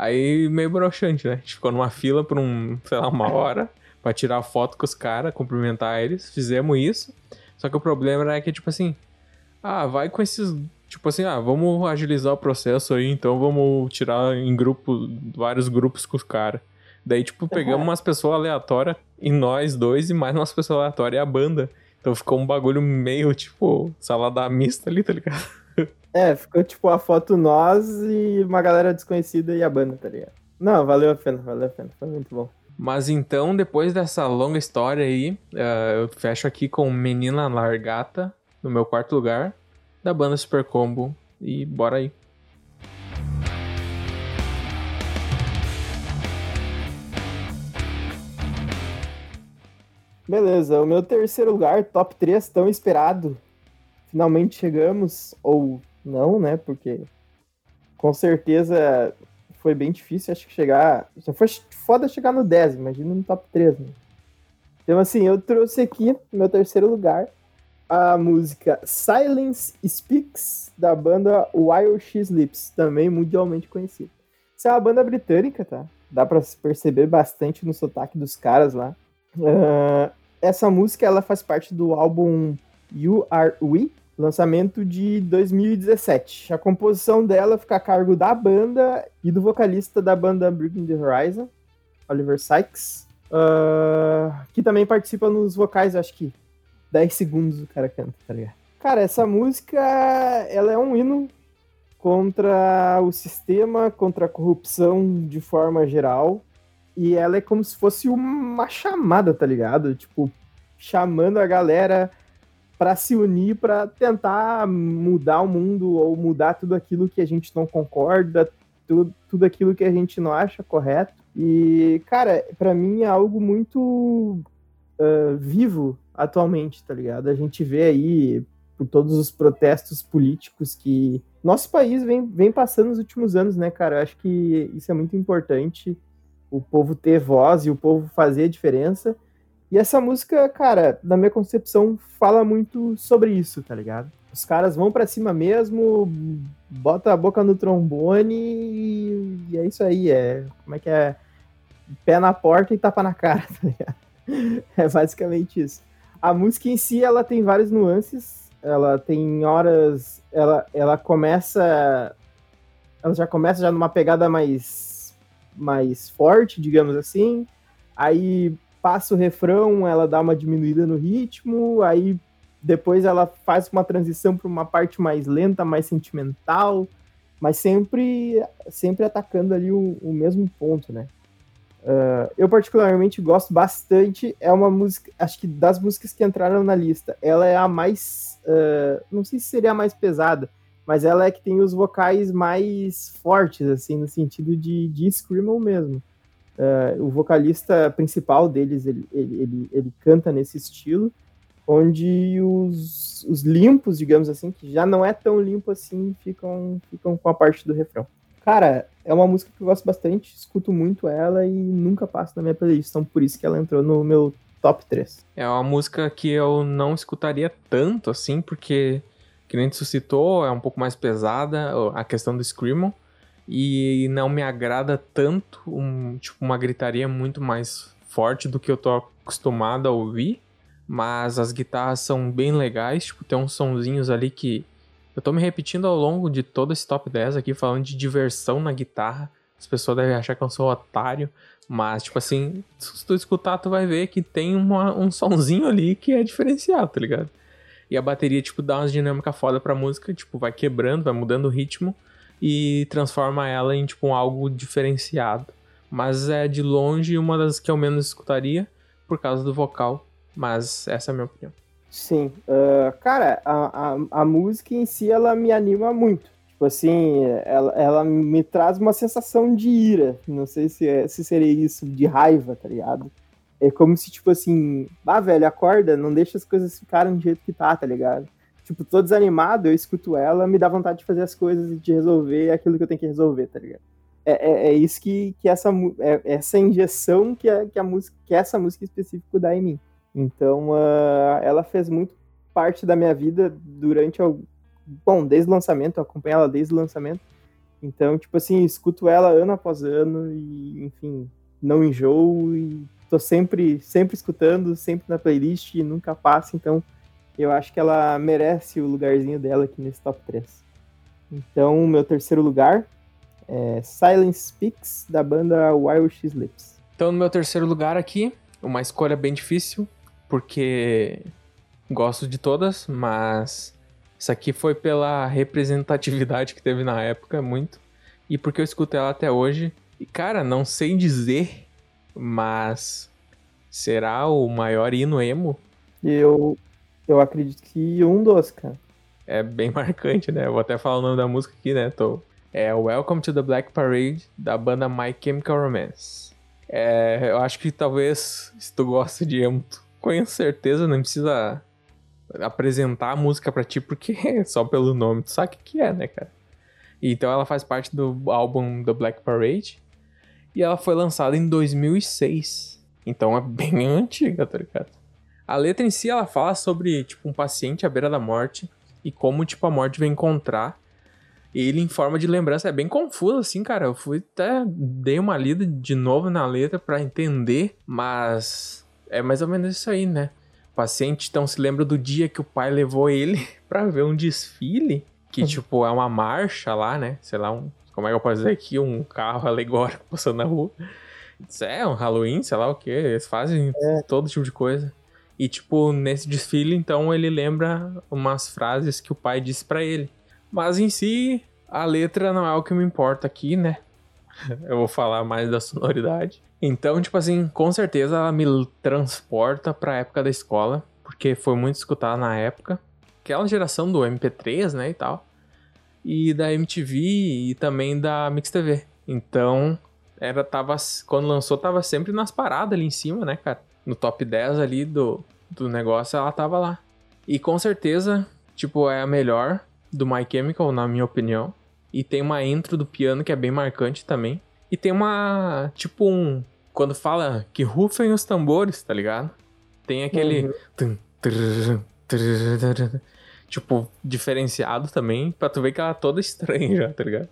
A: aí meio broxante, né? A gente ficou numa fila por um, sei lá, uma hora, pra tirar foto com os caras, cumprimentar eles, fizemos isso, só que o problema era que, tipo assim, ah, vai com esses tipo assim, ah, vamos agilizar o processo aí, então vamos tirar em grupo, vários grupos com os caras. Daí, tipo, pegamos umas pessoas aleatórias e nós dois e mais umas pessoas aleatórias e a banda. Então ficou um bagulho meio, tipo, salada mista ali, tá ligado?
B: É, ficou tipo a foto nós e uma galera desconhecida e a banda, tá ligado? Não, valeu a pena, valeu a pena, foi muito bom.
A: Mas então, depois dessa longa história aí, uh, eu fecho aqui com Menina Largata, no meu quarto lugar, da banda Super Combo. E bora aí.
B: Beleza, o meu terceiro lugar, top 3, tão esperado. Finalmente chegamos, ou não, né? Porque com certeza foi bem difícil, acho que chegar. Já foi foda chegar no 10, imagina no top 3, né? Então, assim, eu trouxe aqui, no meu terceiro lugar, a música Silence Speaks, da banda Wild X Lips, também mundialmente conhecida. Isso é uma banda britânica, tá? Dá pra perceber bastante no sotaque dos caras lá. Uh, essa música ela faz parte do álbum You Are We, lançamento de 2017. A composição dela fica a cargo da banda e do vocalista da banda Breaking the Horizon, Oliver Sykes, uh, que também participa nos vocais, acho que 10 segundos o cara canta, tá ligado? Cara, essa música, ela é um hino contra o sistema, contra a corrupção de forma geral. E ela é como se fosse uma chamada, tá ligado? Tipo, chamando a galera para se unir para tentar mudar o mundo ou mudar tudo aquilo que a gente não concorda, tudo, tudo aquilo que a gente não acha correto. E, cara, para mim é algo muito uh, vivo atualmente, tá ligado? A gente vê aí por todos os protestos políticos que nosso país vem, vem passando nos últimos anos, né, cara? Eu acho que isso é muito importante o povo ter voz e o povo fazer a diferença. E essa música, cara, na minha concepção, fala muito sobre isso, tá ligado? Os caras vão para cima mesmo, bota a boca no trombone e, é isso aí, é como é que é? Pé na porta e tapa na cara, tá ligado? É basicamente isso. A música em si, ela tem várias nuances, ela tem horas, ela, ela começa, ela já começa já numa pegada mais mais forte, digamos assim. Aí passa o refrão, ela dá uma diminuída no ritmo, aí depois ela faz uma transição para uma parte mais lenta, mais sentimental, mas sempre sempre atacando ali o, o mesmo ponto, né? Uh, eu particularmente gosto bastante, é uma música, acho que das músicas que entraram na lista, ela é a mais, uh, não sei se seria a mais pesada, mas ela é que tem os vocais mais fortes, assim, no sentido de, de screamo mesmo. Uh, o vocalista principal deles, ele, ele, ele, ele, canta nesse estilo, onde os, os limpos, digamos assim, que já não é tão limpo assim, ficam, ficam com a parte do refrão. Cara, é uma música que eu gosto bastante, escuto muito ela e nunca passo na minha playlist, então por isso que ela entrou no meu top 3.
A: É uma música que eu não escutaria tanto assim, porque que nem tu citou, é um pouco mais pesada a questão do Screamo. E não me agrada tanto um, tipo, uma gritaria muito mais forte do que eu tô acostumado a ouvir. Mas as guitarras são bem legais, tipo, tem uns sonzinhos ali que eu tô me repetindo ao longo de todo esse top 10 aqui, falando de diversão na guitarra. As pessoas devem achar que eu sou otário, mas, tipo assim, se tu escutar, tu vai ver que tem uma, um sonzinho ali que é diferenciado, tá ligado? E a bateria, tipo, dá umas dinâmicas foda pra música, tipo, vai quebrando, vai mudando o ritmo e transforma ela em, tipo, algo diferenciado. Mas é de longe uma das que eu menos escutaria por causa do vocal. Mas essa é a minha opinião.
B: Sim. Uh, cara, a, a, a música em si, ela me anima muito. Tipo assim, ela, ela me traz uma sensação de ira. Não sei se, é, se seria isso, de raiva, tá ligado? É como se, tipo assim, ah, velho, acorda, não deixa as coisas ficarem do jeito que tá, tá ligado? Tipo, tô desanimado, eu escuto ela, me dá vontade de fazer as coisas e de resolver aquilo que eu tenho que resolver, tá ligado? É, é, é isso que, que essa, é, essa injeção que, a, que, a música, que essa música específica dá em mim. Então, uh, ela fez muito parte da minha vida durante o. Bom, desde o lançamento, eu acompanho ela desde o lançamento. Então, tipo assim, escuto ela ano após ano e, enfim, não enjoo e tô sempre, sempre escutando, sempre na playlist e nunca passa, então eu acho que ela merece o lugarzinho dela aqui nesse top 3. Então, meu terceiro lugar é Silence Speaks, da banda Wild X Lips.
A: Então, no meu terceiro lugar aqui, uma escolha bem difícil, porque gosto de todas, mas isso aqui foi pela representatividade que teve na época, muito, e porque eu escutei ela até hoje. E, cara, não sei dizer Mas será o maior hino emo?
B: Eu, eu acredito que um dos, cara.
A: É bem marcante, né? Eu vou até falar o nome da música aqui, né? Tô... É Welcome to the Black Parade, da banda My Chemical Romance. É, eu acho que talvez, se tu gosta de emo, com certeza não precisa apresentar a música pra ti, porque só pelo nome tu sabe o que é, né, cara? Então ela faz parte do álbum The Black Parade. E ela foi lançada em 2006. Então é bem antiga, tá ligado? A letra em si, ela fala sobre, tipo, um paciente à beira da morte. E como, tipo, a morte vem encontrar ele em forma de lembrança. É bem confuso, assim, cara. Eu fui até... Dei uma lida de novo na letra para entender. Mas... É mais ou menos isso aí, né? O paciente, então, se lembra do dia que o pai levou ele para ver um desfile que, tipo, é uma marcha lá, né? Sei lá, um, como é que eu posso dizer aqui? Um carro alegórico passando na rua. Isso é um Halloween, sei lá o que. Eles fazem é. todo tipo de coisa. E, tipo, nesse desfile, então, ele lembra umas frases que o pai disse para ele. Mas em si, a letra não é o que me importa aqui, né? Eu vou falar mais da sonoridade. Então, tipo assim, com certeza ela me transporta pra época da escola, porque foi muito escutada na época aquela geração do MP3, né, e tal. E da MTV e também da Mix TV. Então, era tava quando lançou tava sempre nas paradas ali em cima, né, cara? No top 10 ali do do negócio, ela tava lá. E com certeza, tipo, é a melhor do My Chemical, na minha opinião. E tem uma intro do piano que é bem marcante também. E tem uma, tipo um, quando fala que rufem os tambores, tá ligado? Tem aquele uhum tipo, diferenciado também, pra tu ver que ela é toda estranha já, tá ligado?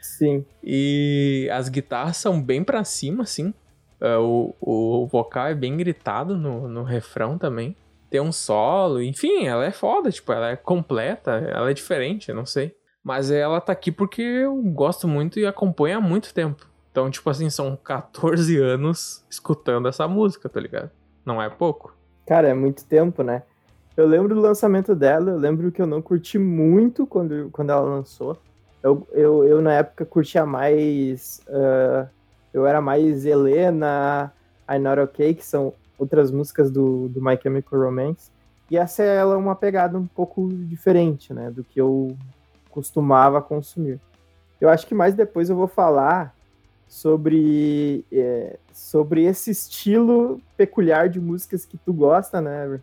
B: Sim.
A: E as guitarras são bem pra cima, assim. Uh, o, o vocal é bem gritado no, no refrão também. Tem um solo, enfim, ela é foda, tipo, ela é completa, ela é diferente, não sei. Mas ela tá aqui porque eu gosto muito e acompanho há muito tempo. Então, tipo assim, são 14 anos escutando essa música, tá ligado? Não é pouco.
B: Cara, é muito tempo, né? Eu lembro do lançamento dela, eu lembro que eu não curti muito quando, quando ela lançou. Eu, eu, eu na época curtia mais. Uh, eu era mais Helena, I Not Okay, que são outras músicas do, do My Chemical Romance. E essa é ela uma pegada um pouco diferente, né? Do que eu costumava consumir. Eu acho que mais depois eu vou falar sobre, é, sobre esse estilo peculiar de músicas que tu gosta, né?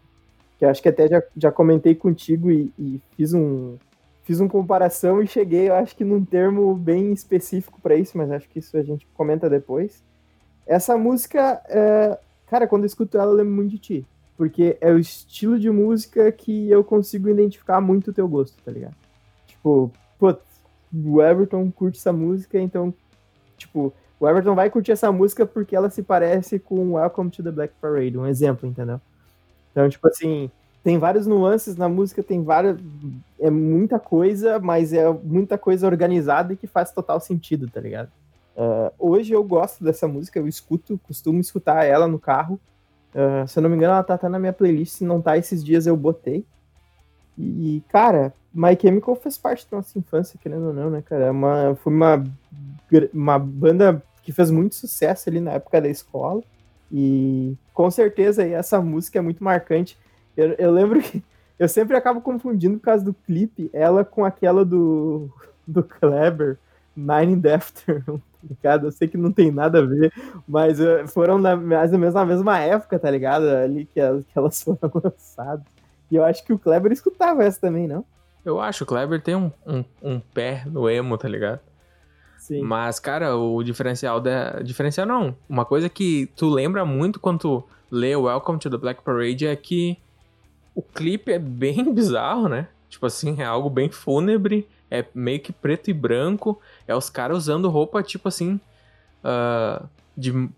B: que acho que até já, já comentei contigo e, e fiz um fiz uma comparação e cheguei, eu acho que num termo bem específico para isso, mas acho que isso a gente comenta depois. Essa música, é, cara, quando eu escuto ela, eu lembro muito de ti. Porque é o estilo de música que eu consigo identificar muito o teu gosto, tá ligado? Tipo, putz, o Everton curte essa música, então, tipo, o Everton vai curtir essa música porque ela se parece com Welcome to the Black Parade, um exemplo, entendeu? Então, tipo assim, tem várias nuances na música, tem várias. É muita coisa, mas é muita coisa organizada e que faz total sentido, tá ligado? Uh, hoje eu gosto dessa música, eu escuto, costumo escutar ela no carro. Uh, se eu não me engano, ela tá até na minha playlist. Se não tá esses dias, eu botei. E, cara, My Chemical fez parte da nossa infância, querendo ou não, né, cara? É uma, foi uma, uma banda que fez muito sucesso ali na época da escola. E com certeza essa música é muito marcante. Eu, eu, lembro que eu sempre acabo confundindo por causa do clipe ela com aquela do, do Kleber, Nine in the Afternoon, tá ligado? Eu sei que não tem nada a ver, mas uh, foram na, mais ou menos na mesma época, tá ligado? Ali que, elas, que elas foram lançadas. E eu acho que o Kleber escutava essa também, não?
A: Eu acho, o Kleber tem um, um, um pé no emo, tá ligado?
B: Sim.
A: Mas, cara, o diferencial da. Diferencial não. Uma coisa que tu lembra muito quando tu lê Welcome to the Black Parade é que o clipe é bem bizarro, né? Tipo assim, é algo bem fúnebre, é meio que preto e branco. É os caras usando roupa, tipo assim. Uh, de.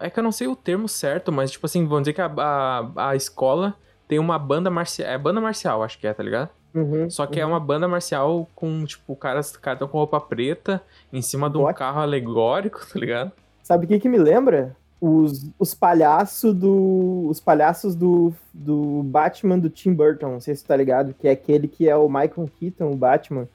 A: É que eu não sei o termo certo, mas tipo assim, vamos dizer que a, a, a escola tem uma banda marcial. É banda marcial, acho que é, tá ligado?
B: Uhum,
A: Só que
B: uhum.
A: é uma banda marcial com, tipo, caras cara com roupa preta em cima de um
B: What?
A: carro alegórico, tá ligado?
B: Sabe o que que me lembra? Os, os palhaços do. Os palhaços do, do Batman do Tim Burton, não sei se tá ligado, que é aquele que é o Michael Keaton, o Batman,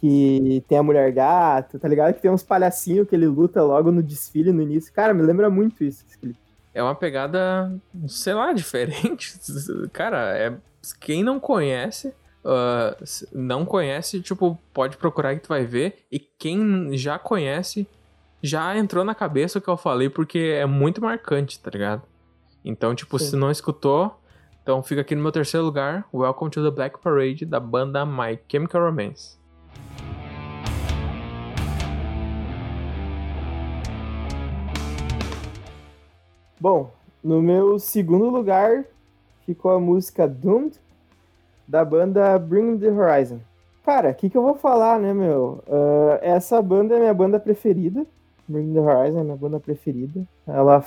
B: que tem a mulher gato, tá ligado? Que tem uns palhacinhos que ele luta logo no desfile no início. Cara, me lembra muito isso, esse clipe.
A: É uma pegada, sei lá, diferente. Cara, é quem não conhece, uh, não conhece, tipo, pode procurar que tu vai ver. E quem já conhece, já entrou na cabeça o que eu falei, porque é muito marcante, tá ligado? Então, tipo, Sim. se não escutou, então fica aqui no meu terceiro lugar, Welcome to the Black Parade, da banda My Chemical Romance.
B: Bom, no meu segundo lugar ficou a música Doomed, da banda Bring the Horizon. Cara, o que, que eu vou falar, né, meu? Uh, essa banda é minha banda preferida. Bring the Horizon é minha banda preferida. Ela,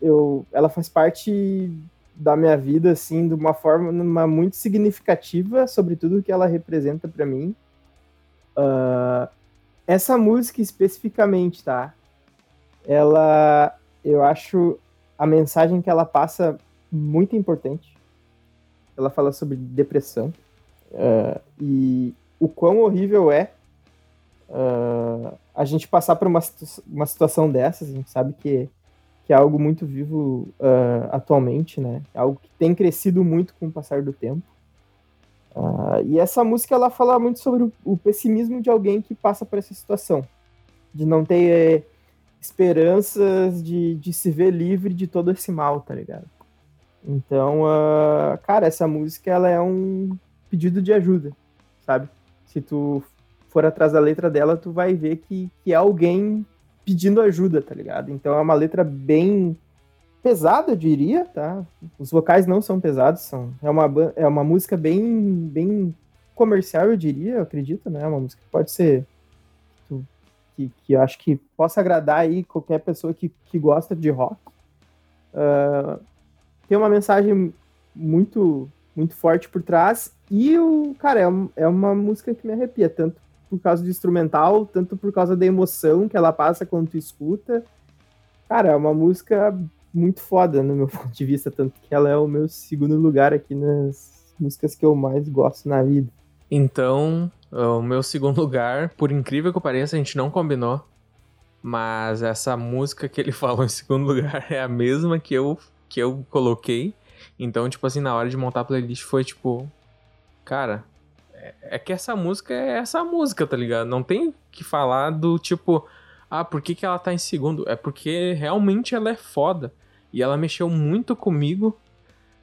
B: eu, ela faz parte da minha vida, assim, de uma forma muito significativa sobre tudo que ela representa para mim. Uh, essa música especificamente, tá? Ela, eu acho a mensagem que ela passa muito importante. Ela fala sobre depressão uh, e o quão horrível é uh, a gente passar por uma, uma situação dessas. A gente sabe que, que é algo muito vivo uh, atualmente, né? É algo que tem crescido muito com o passar do tempo. e essa música ela fala muito sobre o, o, pessimismo de alguém que passa por essa situação, de não ter esperanças de, de se ver livre de todo esse mal, tá ligado? Então, uh, cara, essa música ela é um pedido de ajuda, sabe? Se tu for atrás da letra dela, tu vai ver que, que é alguém pedindo ajuda, tá ligado? Então é uma letra bem pesada, eu diria, tá? Os vocais não são pesados, são é uma, é uma música bem, bem comercial, eu diria, eu acredito, né? É uma música que pode ser que, que eu acho que possa agradar aí qualquer pessoa que, que gosta de rock. Uh, tem uma mensagem muito muito forte por trás e o cara é, é uma música que me arrepia tanto por causa do instrumental tanto por causa da emoção que ela passa quando tu escuta cara é uma música muito foda no meu ponto de vista tanto que ela é o meu segundo lugar aqui nas músicas que eu mais gosto na vida
A: então o meu segundo lugar, por incrível que pareça, a gente não combinou. Mas essa música que ele falou em segundo lugar é a mesma que eu, que eu coloquei. Então, tipo assim, na hora de montar a playlist foi tipo. Cara, é, que essa música é essa música, tá ligado? Não tem que falar do tipo. Ah, por que, que ela tá em segundo? É porque realmente ela é foda. E ela mexeu muito comigo.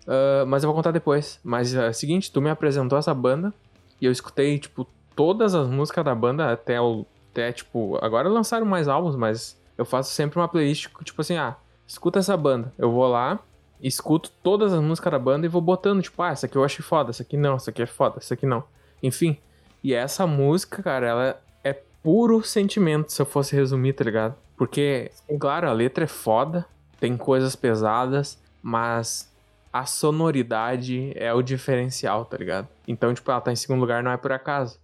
A: Uh, mas eu vou contar depois. Mas é o seguinte, tu me apresentou essa banda. E eu escutei, tipo, todas as músicas da banda até o. Até, tipo, agora lançaram mais álbuns, mas eu faço sempre uma playlist, tipo assim, ah, escuta essa banda. Eu vou lá, escuto todas as músicas da banda e vou botando, tipo, ah, essa aqui eu acho foda, essa aqui não, essa aqui é foda, essa aqui não. Enfim. E essa música, cara, ela é puro sentimento, se eu fosse resumir, tá ligado? Porque, claro, a letra é foda, tem coisas pesadas, mas a sonoridade é o diferencial, tá ligado? Então, tipo, ela tá em segundo lugar não é por acaso.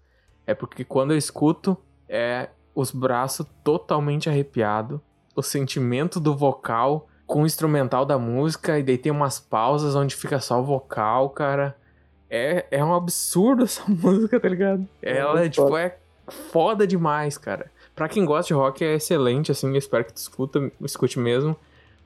A: É porque quando eu escuto, é os braços totalmente arrepiado, o sentimento do vocal com o instrumental da música, e daí tem umas pausas onde fica só o vocal, cara. É, é um absurdo essa música, tá ligado? É Ela, é, tipo, é foda demais, cara. Pra quem gosta de rock, é excelente, assim, eu espero que tu escuta, escute mesmo,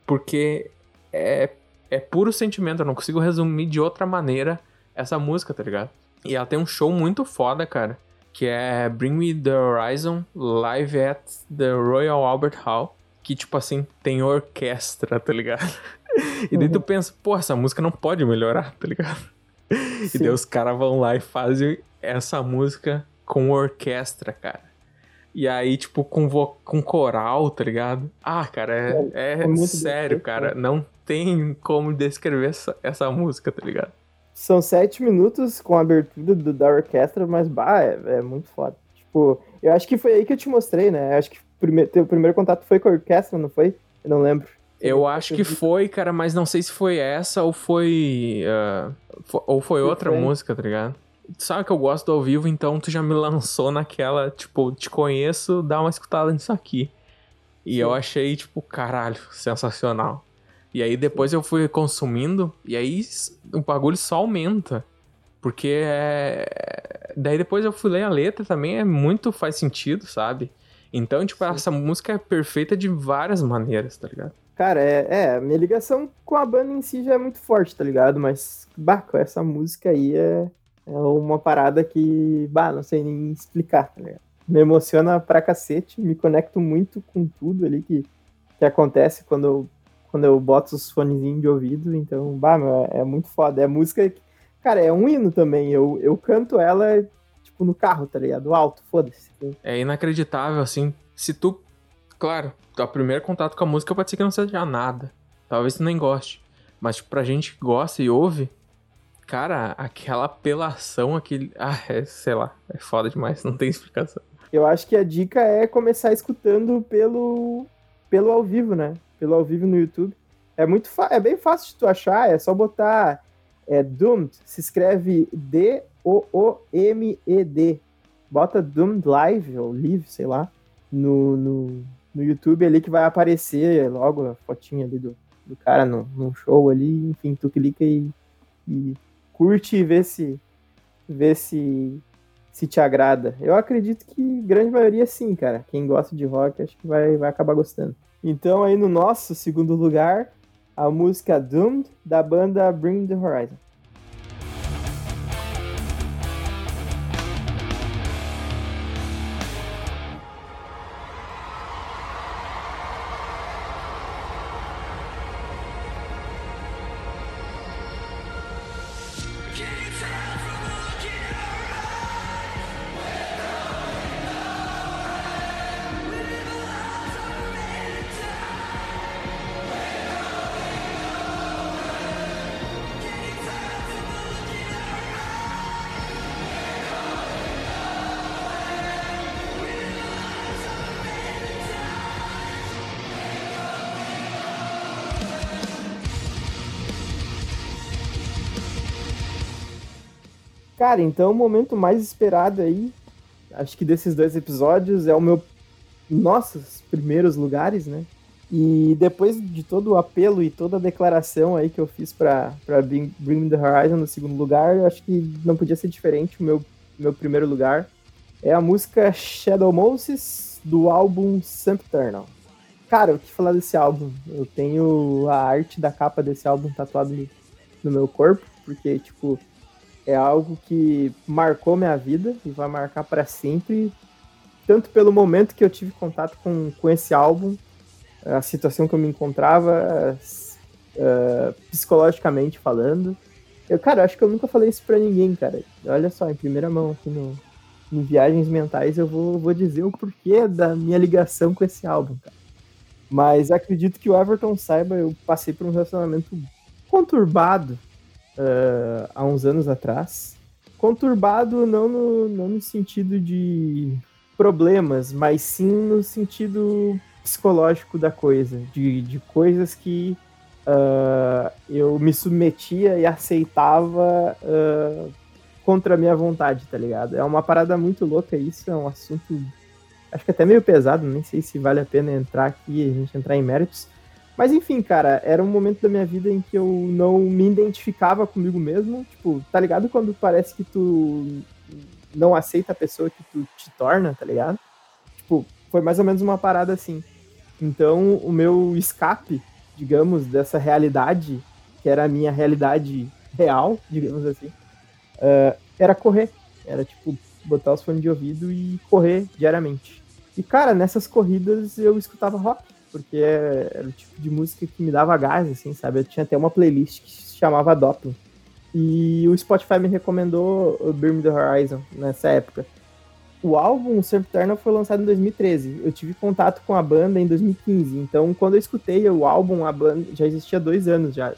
A: porque é, é puro sentimento, eu não consigo resumir de outra maneira essa música, tá ligado? E ela tem um show muito foda, cara que é Bring Me the Horizon Live at the Royal Albert Hall, que tipo assim, tem orquestra, tá ligado? E daí tu uhum. pensa, pô, essa música não pode melhorar, tá ligado? Sim. E daí os caras vão lá e fazem essa música com orquestra, cara. E aí, tipo, com, vo com coral, tá ligado? Ah, cara, é, é, é sério, cara. Não tem como descrever essa, essa música, tá ligado?
B: São sete minutos com a abertura do, da orquestra, mas bah, é, é, muito foda. Tipo, eu acho que foi aí que eu te mostrei, né? Eu acho que o teu primeiro contato foi com a orquestra, não foi? Eu não lembro.
A: Eu acho que foi, cara, mas não sei se foi essa ou foi. Uh, ou foi outra música, tá ligado? Tu sabe que eu gosto do ao vivo, então tu já me lançou naquela, tipo, te conheço, dá uma escutada nisso aqui. E Sim. eu achei, tipo, caralho, sensacional. E aí depois eu fui consumindo, e aí o bagulho só aumenta. Porque é. Daí depois eu fui ler a letra também, é muito faz sentido, sabe? Então, tipo, Sim. essa música é perfeita de várias maneiras, tá ligado?
B: Cara, é, é, minha ligação com a banda em si já é muito forte, tá ligado? Mas, bah, essa música aí é, é uma parada que, bah, não sei nem explicar, tá ligado? Me emociona pra cacete, me conecto muito com tudo ali que, que acontece quando eu, quando eu boto os fonezinhos de ouvido, então, bah, meu, é, é muito foda. É música que, cara, é um hino também, eu, eu canto ela, tipo, no carro, tá ligado? Alto, foda-se.
A: É inacreditável, assim, se tu claro, o primeiro contato com a música pode ser que não seja nada. Talvez tu nem goste. Mas tipo, pra gente que gosta e ouve, cara, aquela apelação, aquele. Ah, é, sei lá, é foda demais, não tem explicação.
B: Eu acho que a dica é começar escutando pelo, pelo ao vivo, né? Pelo ao vivo no YouTube. É muito é bem fácil de tu achar, é só botar é, Doomed, se escreve D-O-O-M-E-D. Bota Doomed Live, ou Live, sei lá, no, no, no YouTube ali que vai aparecer logo a fotinha ali do, do cara no, no show ali, enfim, tu clica e, e curte e vê se vê se se te agrada. Eu acredito que grande maioria sim, cara. Quem gosta de rock acho que vai, vai acabar gostando. Então aí no nosso segundo lugar, a música Doomed da banda Bring the Horizon. Cara, então o momento mais esperado aí, acho que desses dois episódios, é o meu. Nossos primeiros lugares, né? E depois de todo o apelo e toda a declaração aí que eu fiz para Bring, Bring the Horizon no segundo lugar, eu acho que não podia ser diferente. O meu, meu primeiro lugar é a música Shadow Moses do álbum Sempiternal. Cara, o que falar desse álbum? Eu tenho a arte da capa desse álbum tatuado no meu corpo, porque, tipo, é algo que marcou minha vida e vai marcar para sempre, tanto pelo momento que eu tive contato com, com esse álbum, a situação que eu me encontrava, uh, psicologicamente falando. Eu, cara, acho que eu nunca falei isso pra ninguém, cara. Olha só, em primeira mão aqui no, em Viagens Mentais, eu vou, vou dizer o porquê da minha ligação com esse álbum, cara. Mas acredito que o Everton saiba, eu passei por um relacionamento conturbado uh, há uns anos atrás. Conturbado não no, não no sentido de problemas, mas sim no sentido psicológico da coisa, de, de coisas que uh, eu me submetia e aceitava uh, contra a minha vontade, tá ligado? É uma parada muito louca isso, é um assunto acho que até meio pesado, nem sei se vale a pena entrar aqui a gente entrar em méritos, mas enfim, cara, era um momento da minha vida em que eu não me identificava comigo mesmo. Tipo, tá ligado quando parece que tu não aceita a pessoa que tu te torna, tá ligado? Tipo, foi mais ou menos uma parada assim. Então, o meu escape, digamos, dessa realidade, que era a minha realidade real, digamos assim, uh, era correr. Era, tipo, botar os fones de ouvido e correr diariamente. E, cara, nessas corridas eu escutava rock porque era o tipo de música que me dava gás, assim, sabe? Eu tinha até uma playlist que se chamava Doping. E o Spotify me recomendou o Burn the Horizon nessa época. O álbum Eternal foi lançado em 2013. Eu tive contato com a banda em 2015. Então, quando eu escutei o álbum, a banda já existia dois anos já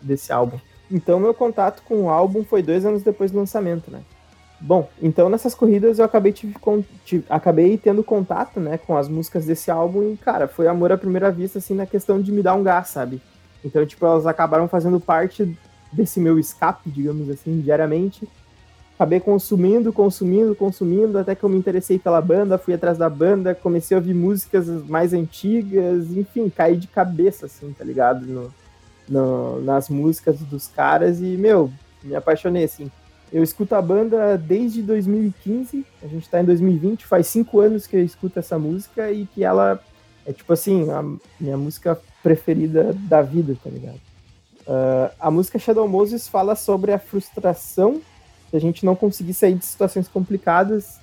B: desse álbum. Então, meu contato com o álbum foi dois anos depois do lançamento, né? Bom, então nessas corridas eu acabei, tive, tive, acabei tendo contato, né, com as músicas desse álbum e, cara, foi amor à primeira vista, assim, na questão de me dar um gás, sabe? Então, tipo, elas acabaram fazendo parte desse meu escape, digamos assim, diariamente. Acabei consumindo, consumindo, consumindo, até que eu me interessei pela banda, fui atrás da banda, comecei a ouvir músicas mais antigas, enfim, caí de cabeça, assim, tá ligado? No, no, nas músicas dos caras e, meu, me apaixonei, assim. Eu escuto a banda desde 2015, a gente tá em 2020, faz cinco anos que eu escuto essa música e que ela é tipo assim, a minha música preferida da vida, tá ligado? Uh, a música Shadow Moses fala sobre a frustração de a gente não conseguir sair de situações complicadas,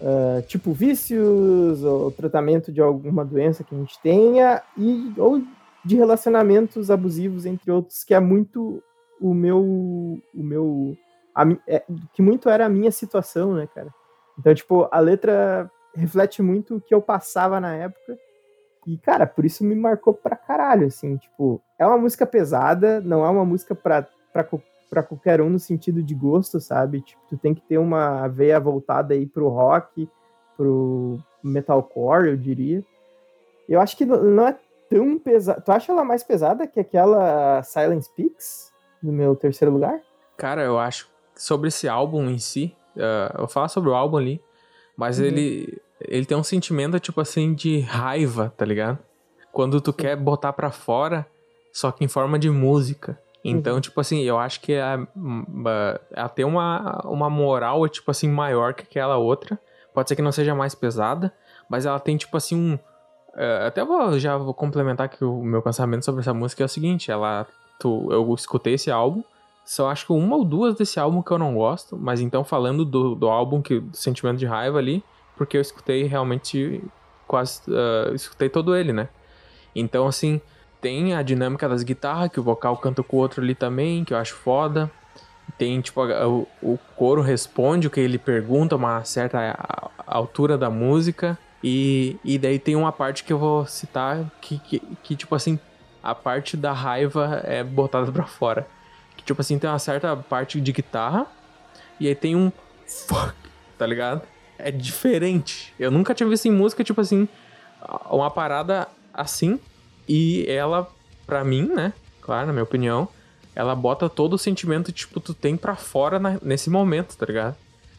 B: uh, tipo vícios, ou tratamento de alguma doença que a gente tenha, e, ou de relacionamentos abusivos, entre outros, que é muito o meu. O meu a, é, que muito era a minha situação, né, cara? Então, tipo, a letra reflete muito o que eu passava na época. E, cara, por isso me marcou pra caralho, assim, tipo, é uma música pesada, não é uma música pra, pra, pra qualquer um no sentido de gosto, sabe? Tipo, tu tem que ter uma veia voltada aí pro rock, pro metalcore, eu diria. Eu acho que não é tão pesada. Tu acha ela mais pesada que aquela Silence Peaks, no meu terceiro lugar?
A: Cara, eu acho sobre esse álbum em si, uh, eu vou falar sobre o álbum ali, mas uhum. ele, ele tem um sentimento, tipo assim, de raiva, tá ligado? Quando tu Sim. quer botar pra fora, só que em forma de música. Então, uhum. tipo assim, eu acho que ela, ela tem uma, uma moral, tipo assim, maior que aquela outra. Pode ser que não seja mais pesada, mas ela tem, tipo assim, um, Uh, até vou, já vou complementar que o meu pensamento sobre essa música é o seguinte, ela, tu, eu escutei esse álbum, só acho que uma ou duas desse álbum que eu não gosto, mas então falando do, do álbum, que, do sentimento de raiva ali, porque eu escutei realmente quase, uh, escutei todo ele, né? Então, assim, tem a dinâmica das guitarras, que o vocal canta com o outro ali também, que eu acho foda. Tem, tipo, a, o, o coro responde o que ele pergunta, uma certa altura da música. E, e daí tem uma parte que eu vou citar que, que, que, tipo assim, a parte da raiva é botada pra fora. Tipo assim, tem uma certa parte de guitarra e aí tem um fuck, tá ligado? É diferente. Eu nunca tinha visto em música, tipo assim, uma parada assim e ela, pra mim, né? Claro, na minha opinião, ela bota todo o sentimento, tipo, tu tem pra fora na, nesse momento, tá ligado?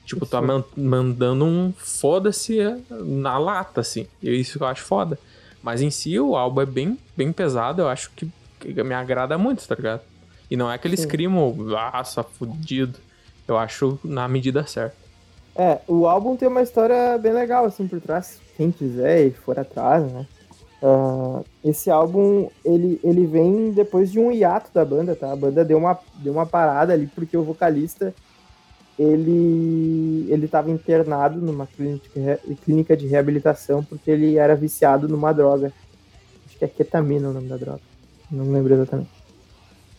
A: Tipo, tá man mandando um foda-se na lata, assim. E isso que eu acho foda. Mas em si, o álbum é bem, bem pesado. Eu acho que me agrada muito, tá ligado? E não é aquele screamo, nossa, fudido. Eu acho na medida certa.
B: É, o álbum tem uma história bem legal, assim, por trás. Quem quiser e for atrás, né? Uh, esse álbum, ele, ele vem depois de um hiato da banda, tá? A banda deu uma, deu uma parada ali porque o vocalista ele ele estava internado numa clínica, clínica de reabilitação porque ele era viciado numa droga. Acho que é ketamina o nome da droga. Não lembro exatamente.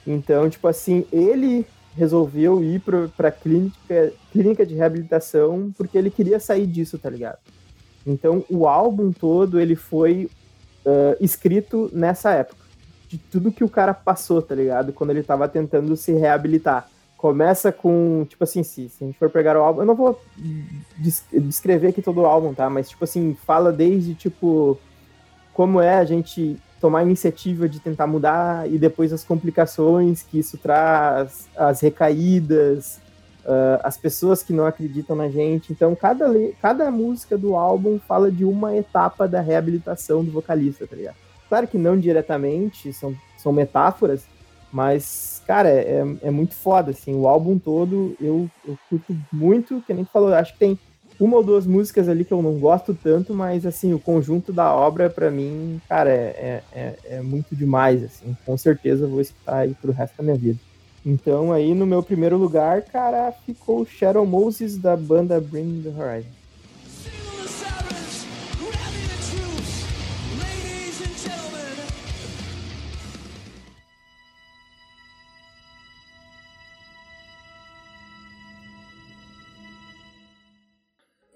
B: Então, tipo assim, ele resolveu ir para clínica, clínica de reabilitação porque ele queria sair disso, tá ligado? Então, o álbum todo ele foi uh, escrito nessa época. De tudo que o cara passou, tá ligado? Quando ele estava tentando se reabilitar começa com, tipo assim, se, se a gente for pegar o álbum, eu não vou descrever aqui todo o álbum, tá? Mas, tipo assim, fala desde, tipo, como é a gente tomar a iniciativa de tentar mudar e depois as complicações que isso traz, as recaídas, uh, as pessoas que não acreditam na gente. Então, cada, cada música do álbum fala de uma etapa da reabilitação do vocalista, tá ligado? Claro que não diretamente, são, são metáforas, mas, cara, é, é, é muito foda, assim. O álbum todo eu, eu curto muito, que nem tu falou, acho que tem uma ou duas músicas ali que eu não gosto tanto, mas, assim, o conjunto da obra, para mim, cara, é, é, é, é muito demais, assim. Com certeza vou escutar aí pro resto da minha vida. Então, aí, no meu primeiro lugar, cara, ficou Shadow Moses, da banda Bring the Horizon.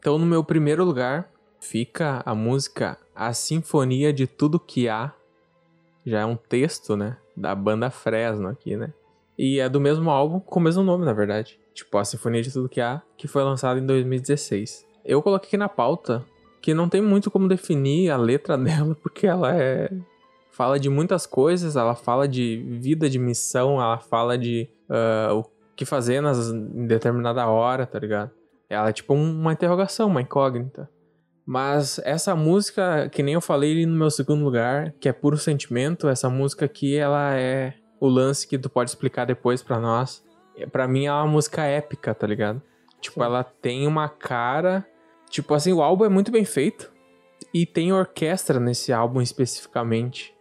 A: Então, no meu primeiro lugar, fica a música A Sinfonia de Tudo Que Há. Já é um texto, né? Da banda Fresno aqui, né? E é do mesmo álbum, com o mesmo nome, na verdade. Tipo, A Sinfonia de Tudo Que Há, que foi lançado em 2016. Eu coloquei aqui na pauta que não tem muito como definir a letra dela, porque ela é. Fala de muitas coisas, ela fala de vida, de missão, ela fala de uh, o que fazer nas, em determinada hora, tá ligado? Ela é tipo uma interrogação, uma incógnita. Mas essa música, que nem eu falei no meu segundo lugar, que é puro sentimento, essa música aqui, ela é o lance que tu pode explicar depois para nós. Pra mim é uma música épica, tá ligado? Tipo, ela tem uma cara. Tipo assim, o álbum é muito bem feito. E tem orquestra nesse álbum especificamente.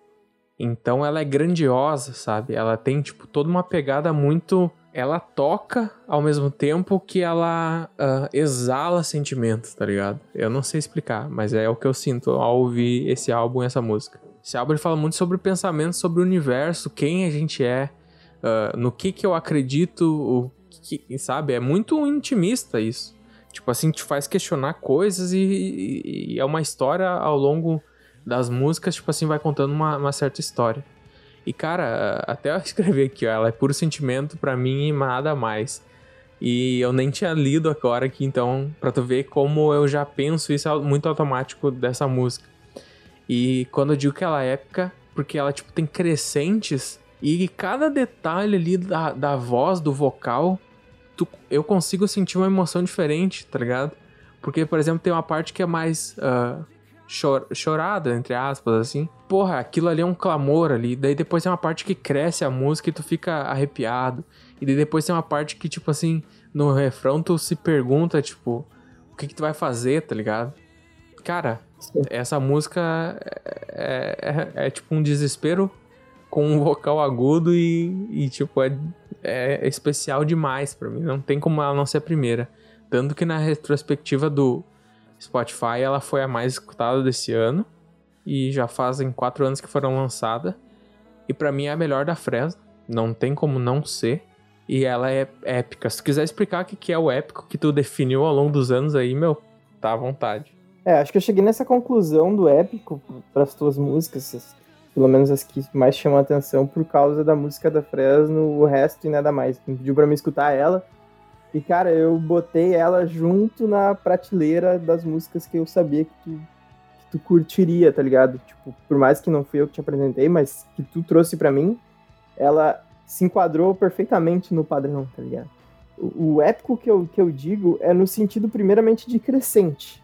A: Então ela é grandiosa, sabe? Ela tem, tipo, toda uma pegada muito. Ela toca ao mesmo tempo que ela uh, exala sentimentos, tá ligado? Eu não sei explicar, mas é o que eu sinto ao ouvir esse álbum e essa música. Esse álbum fala muito sobre pensamentos sobre o universo, quem a gente é, uh, no que que eu acredito, o que, sabe? É muito intimista isso. Tipo assim, te faz questionar coisas e, e, e é uma história ao longo das músicas, tipo assim, vai contando uma, uma certa história. E, cara, até eu escrevi aqui, ó, ela é puro sentimento para mim e nada mais. E eu nem tinha lido agora aqui, então, pra tu ver como eu já penso isso é muito automático dessa música. E quando eu digo que ela é épica, porque ela, tipo, tem crescentes e cada detalhe ali da, da voz, do vocal, tu, eu consigo sentir uma emoção diferente, tá ligado? Porque, por exemplo, tem uma parte que é mais uh, chor chorada, entre aspas, assim. Porra, aquilo ali é um clamor ali. Daí depois tem uma parte que cresce a música e tu fica arrepiado. E daí depois tem uma parte que, tipo assim, no refrão tu se pergunta, tipo, o que que tu vai fazer, tá ligado? Cara, Sim. essa música é, é, é, tipo um desespero com um vocal agudo e, e tipo, é, é especial demais para mim. Não tem como ela não ser a primeira. Tanto que na retrospectiva do Spotify, ela foi a mais escutada desse ano. E já fazem quatro anos que foram lançadas. E para mim é a melhor da Fresno. Não tem como não ser. E ela é épica. Se tu quiser explicar o que é o épico que tu definiu ao longo dos anos aí, meu, tá à vontade.
B: É, acho que eu cheguei nessa conclusão do épico para as tuas músicas, pelo menos as que mais chamam a atenção, por causa da música da Fresno, o resto e nada mais. Me pediu pra me escutar ela. E, cara, eu botei ela junto na prateleira das músicas que eu sabia que tu, que tu curtiria, tá ligado? Tipo, por mais que não fui eu que te apresentei, mas que tu trouxe para mim, ela se enquadrou perfeitamente no padrão, tá ligado? O, o épico que eu, que eu digo é no sentido, primeiramente, de crescente.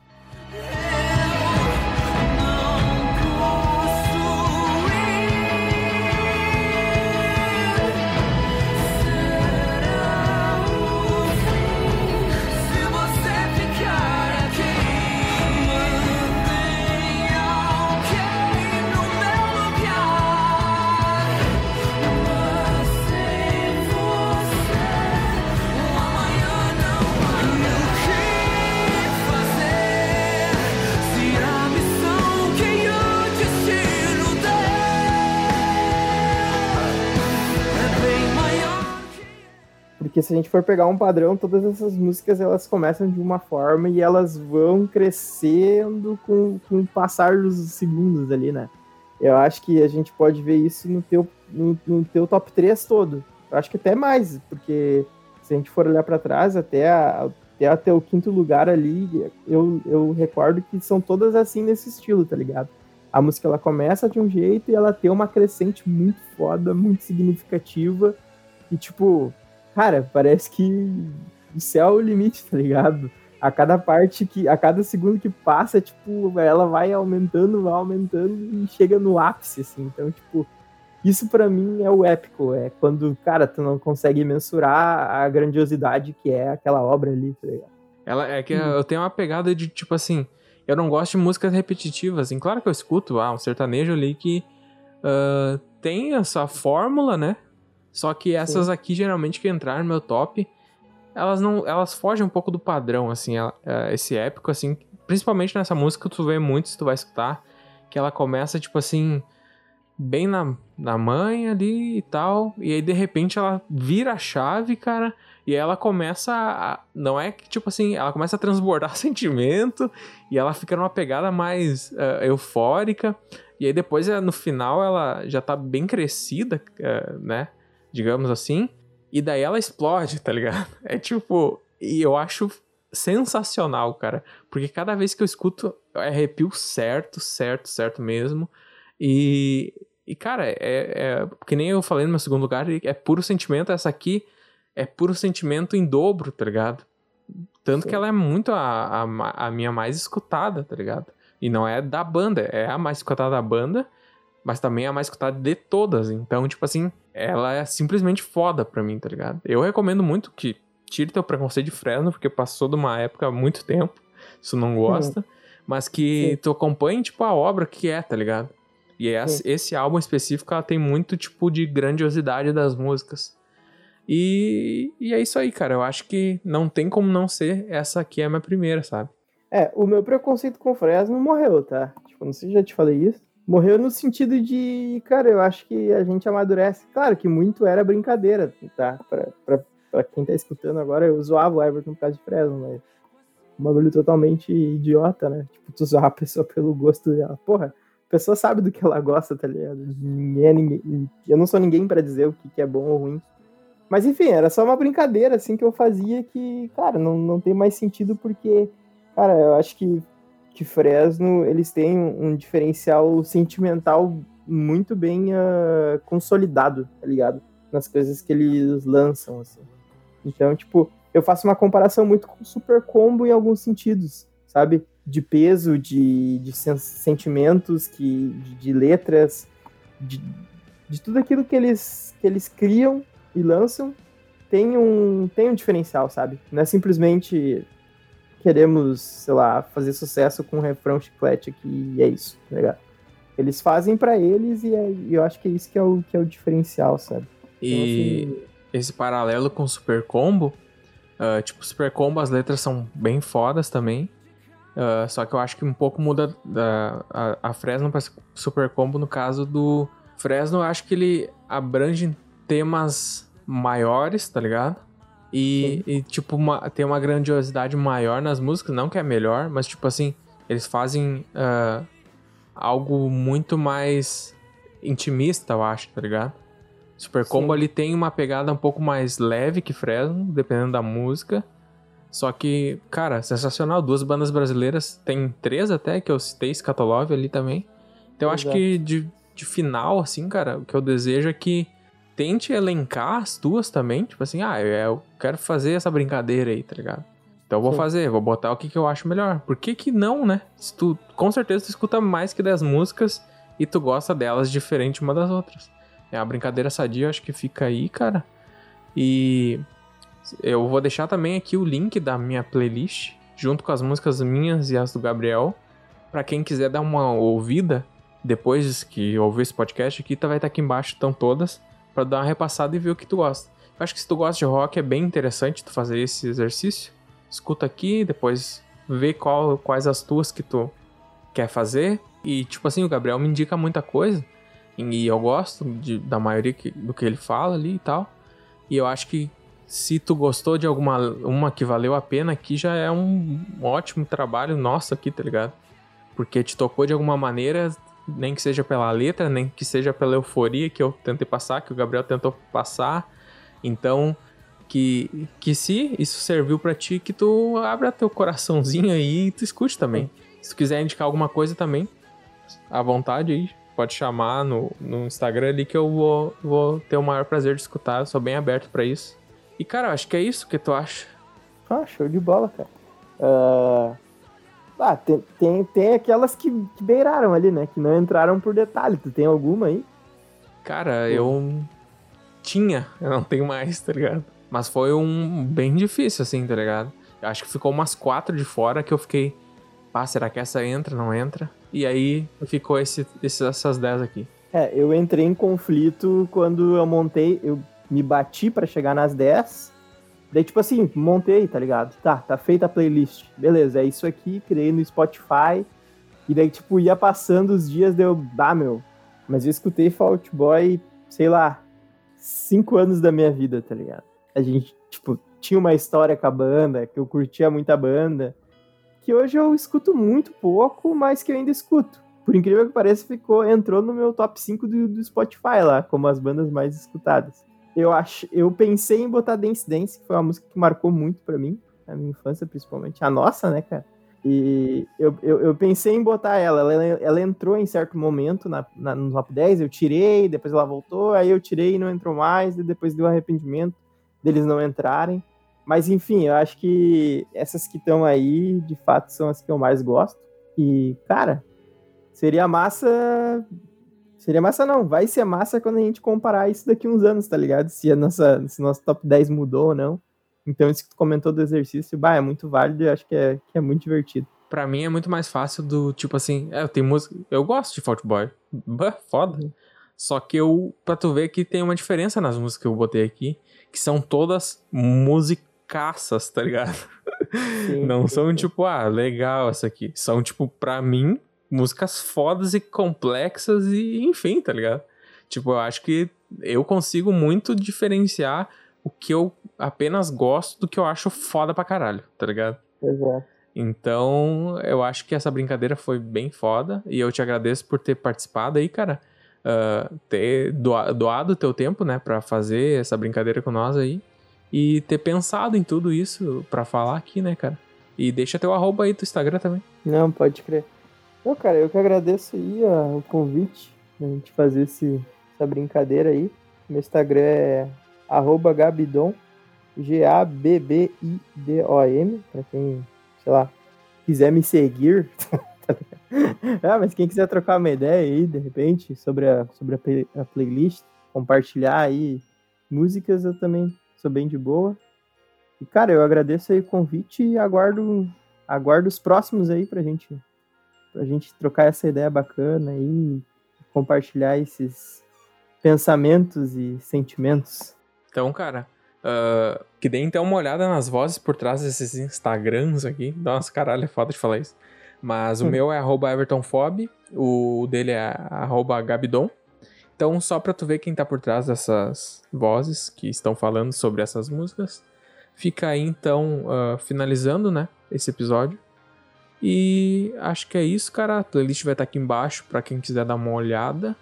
B: Porque se a gente for pegar um padrão, todas essas músicas elas começam de uma forma e elas vão crescendo com, com o passar dos segundos ali, né? Eu acho que a gente pode ver isso no teu, no, no teu top 3 todo. Eu acho que até mais, porque se a gente for olhar para trás, até, a, até até o quinto lugar ali, eu, eu recordo que são todas assim nesse estilo, tá ligado? A música ela começa de um jeito e ela tem uma crescente muito foda, muito significativa. E tipo, cara, parece que o céu é o limite, tá ligado? A cada parte que, a cada segundo que passa, tipo, ela vai aumentando, vai aumentando e chega no ápice, assim. Então, tipo, isso para mim é o épico, é quando, cara, tu não consegue mensurar a grandiosidade que é aquela obra ali, tá ligado?
A: Ela é que hum. eu tenho uma pegada de tipo assim, eu não gosto de músicas repetitivas. Assim, claro que eu escuto ah, um sertanejo ali que uh, tem essa fórmula, né? Só que essas Sim. aqui, geralmente, que entraram no meu top, elas não. Elas fogem um pouco do padrão, assim, ela, é, esse épico, assim. Principalmente nessa música, tu vê muito, se tu vai escutar, que ela começa, tipo assim, bem na, na mãe ali e tal. E aí, de repente, ela vira a chave, cara. E ela começa a. Não é que, tipo assim, ela começa a transbordar sentimento. E ela fica numa pegada mais uh, eufórica. E aí, depois, no final, ela já tá bem crescida, uh, né? Digamos assim, e daí ela explode, tá ligado? É tipo, e eu acho sensacional, cara, porque cada vez que eu escuto, eu arrepio certo, certo, certo mesmo, e, e cara, é, é, que nem eu falei no meu segundo lugar, é puro sentimento, essa aqui é puro sentimento em dobro, tá ligado? Tanto Sim. que ela é muito a, a, a minha mais escutada, tá ligado? E não é da banda, é a mais escutada da banda, mas também é a mais escutada de todas. Então, tipo assim, ela é simplesmente foda pra mim, tá ligado? Eu recomendo muito que tire teu preconceito de Fresno, porque passou de uma época há muito tempo, se não gosta, mas que Sim. tu acompanhe, tipo, a obra que é, tá ligado? E esse, esse álbum específico, ela tem muito, tipo, de grandiosidade das músicas. E, e é isso aí, cara. Eu acho que não tem como não ser essa aqui é a minha primeira, sabe?
B: É, o meu preconceito com Fresno morreu, tá? Tipo, não sei se já te falei isso. Morreu no sentido de, cara, eu acho que a gente amadurece. Claro que muito era brincadeira, tá? Pra, pra, pra quem tá escutando agora, eu zoava o Everton por causa de Fresno, mas um bagulho totalmente idiota, né? Tipo, tu zoar a pessoa pelo gosto dela. Porra, a pessoa sabe do que ela gosta, tá ligado? Ninguém, é ninguém, eu não sou ninguém para dizer o que é bom ou ruim. Mas enfim, era só uma brincadeira assim que eu fazia que, cara, não, não tem mais sentido porque, cara, eu acho que, que Fresno, eles têm um diferencial sentimental muito bem uh, consolidado, tá ligado? Nas coisas que eles lançam, assim. Então, tipo, eu faço uma comparação muito com Super Combo em alguns sentidos, sabe? De peso, de, de sentimentos, que, de, de letras, de, de tudo aquilo que eles, que eles criam e lançam, tem um, tem um diferencial, sabe? Não é simplesmente queremos, sei lá, fazer sucesso com um refrão chiclete aqui e é isso, tá ligado? Eles fazem para eles e, é, e, eu acho que é isso que é o, que é o diferencial, sabe?
A: E então, assim, esse paralelo com o Super Combo Uh, tipo, Super Combo, as letras são bem fodas também. Uh, só que eu acho que um pouco muda da, a, a Fresno para Super Combo no caso do Fresno, eu acho que ele abrange temas maiores, tá ligado? E, e tipo, uma, tem uma grandiosidade maior nas músicas, não que é melhor, mas tipo assim, eles fazem uh, algo muito mais intimista, eu acho, tá ligado? Super Combo ali tem uma pegada um pouco mais leve que Fresno, dependendo da música. Só que, cara, sensacional. Duas bandas brasileiras, tem três até, que eu citei, Scatolove ali também. Então eu acho que de, de final, assim, cara, o que eu desejo é que tente elencar as duas também. Tipo assim, ah, eu quero fazer essa brincadeira aí, tá ligado? Então eu vou Sim. fazer, vou botar o que, que eu acho melhor. Por que que não, né? Se tu, com certeza tu escuta mais que 10 músicas e tu gosta delas diferente uma das outras. É uma brincadeira sadia, acho que fica aí, cara. E eu vou deixar também aqui o link da minha playlist, junto com as músicas minhas e as do Gabriel, para quem quiser dar uma ouvida depois que ouvir esse podcast aqui, tá, vai estar tá aqui embaixo, estão todas, para dar uma repassada e ver o que tu gosta. Eu acho que se tu gosta de rock é bem interessante tu fazer esse exercício. Escuta aqui, depois vê qual, quais as tuas que tu quer fazer. E tipo assim, o Gabriel me indica muita coisa. E eu gosto de, da maioria que, do que ele fala ali e tal. E eu acho que se tu gostou de alguma uma que valeu a pena aqui, já é um ótimo trabalho nosso aqui, tá ligado? Porque te tocou de alguma maneira, nem que seja pela letra, nem que seja pela euforia que eu tentei passar, que o Gabriel tentou passar. Então, que, que se isso serviu para ti, que tu abra teu coraçãozinho aí e tu escute também. Se tu quiser indicar alguma coisa também, à vontade aí, pode chamar no, no Instagram ali que eu vou, vou ter o maior prazer de escutar. Eu sou bem aberto para isso. E, cara, acho que é isso que tu acha.
B: Ah, show de bola, cara. Uh... Ah, tem, tem, tem aquelas que, que beiraram ali, né? Que não entraram por detalhe. Tu tem alguma aí?
A: Cara, eu tinha, eu não tenho mais, tá ligado? Mas foi um bem difícil, assim, tá ligado? Eu acho que ficou umas quatro de fora que eu fiquei. Pá, será que essa entra, não entra? E aí ficou esse, essas 10 aqui.
B: É, eu entrei em conflito quando eu montei, eu me bati para chegar nas 10. Daí, tipo assim, montei, tá ligado? Tá, tá feita a playlist. Beleza, é isso aqui, criei no Spotify. E daí, tipo, ia passando os dias, deu, ah, meu. Mas eu escutei Fault Boy, sei lá, cinco anos da minha vida, tá ligado? A gente, tipo, tinha uma história com a banda, que eu curtia muito a banda que hoje eu escuto muito pouco, mas que eu ainda escuto. Por incrível que pareça, ficou, entrou no meu top 5 do, do Spotify lá, como as bandas mais escutadas. Eu acho, eu pensei em botar Dance Dance, que foi uma música que marcou muito para mim, na minha infância principalmente, a nossa, né, cara? E eu, eu, eu, pensei em botar ela. ela. Ela entrou em certo momento na, na, no top 10, eu tirei, depois ela voltou, aí eu tirei e não entrou mais, e depois deu arrependimento deles não entrarem. Mas enfim, eu acho que essas que estão aí, de fato, são as que eu mais gosto. E, cara, seria massa Seria massa não, vai ser massa quando a gente comparar isso daqui uns anos, tá ligado? Se a nossa, se nosso top 10 mudou ou não. Então isso que tu comentou do exercício, bah, é muito válido e acho que é, que é muito divertido.
A: Pra mim é muito mais fácil do, tipo assim, é, eu tenho música, eu gosto de Fault Boy, bah, foda. Só que eu, pra tu ver que tem uma diferença nas músicas que eu botei aqui, que são todas musicaças, tá ligado? Sim, Não sim, são tipo, ah, legal essa aqui. São tipo, pra mim, músicas fodas e complexas e enfim, tá ligado? Tipo, eu acho que eu consigo muito diferenciar o que eu apenas gosto do que eu acho foda pra caralho, tá ligado?
B: Exato.
A: Então, eu acho que essa brincadeira foi bem foda e eu te agradeço por ter participado aí, cara. Uh, ter doado o teu tempo, né, pra fazer essa brincadeira com nós aí e ter pensado em tudo isso pra falar aqui, né, cara. E deixa teu arroba aí do Instagram também.
B: Não, pode crer. Não, cara, eu que agradeço aí a, o convite a gente fazer esse, essa brincadeira aí. Meu Instagram é Gabidon, G-A-B-B-I-D-O-M, pra quem, sei lá, quiser me seguir. ah, mas quem quiser trocar uma ideia aí, de repente, sobre a, sobre a, a playlist, compartilhar aí músicas, eu também sou bem de boa. E, cara, eu agradeço aí o convite e aguardo, aguardo os próximos aí pra gente pra gente trocar essa ideia bacana e compartilhar esses pensamentos e sentimentos.
A: Então, cara, uh, que deem então uma olhada nas vozes por trás desses Instagrams aqui. Nossa, caralho, é foda de falar isso. Mas o hum. meu é EvertonFob, o dele é Gabidon. Então, só pra tu ver quem tá por trás dessas vozes que estão falando sobre essas músicas, fica aí então uh, finalizando, né, esse episódio. E acho que é isso, cara. A playlist vai estar aqui embaixo para quem quiser dar uma olhada.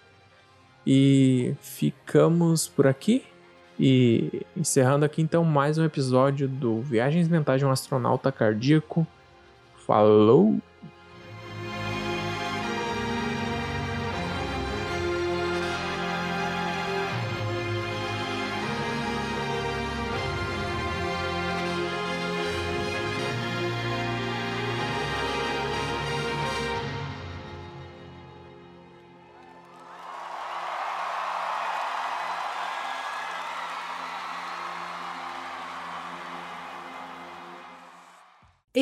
A: E ficamos por aqui. E encerrando aqui então mais um episódio do Viagens Mentais de um Astronauta Cardíaco. Falou!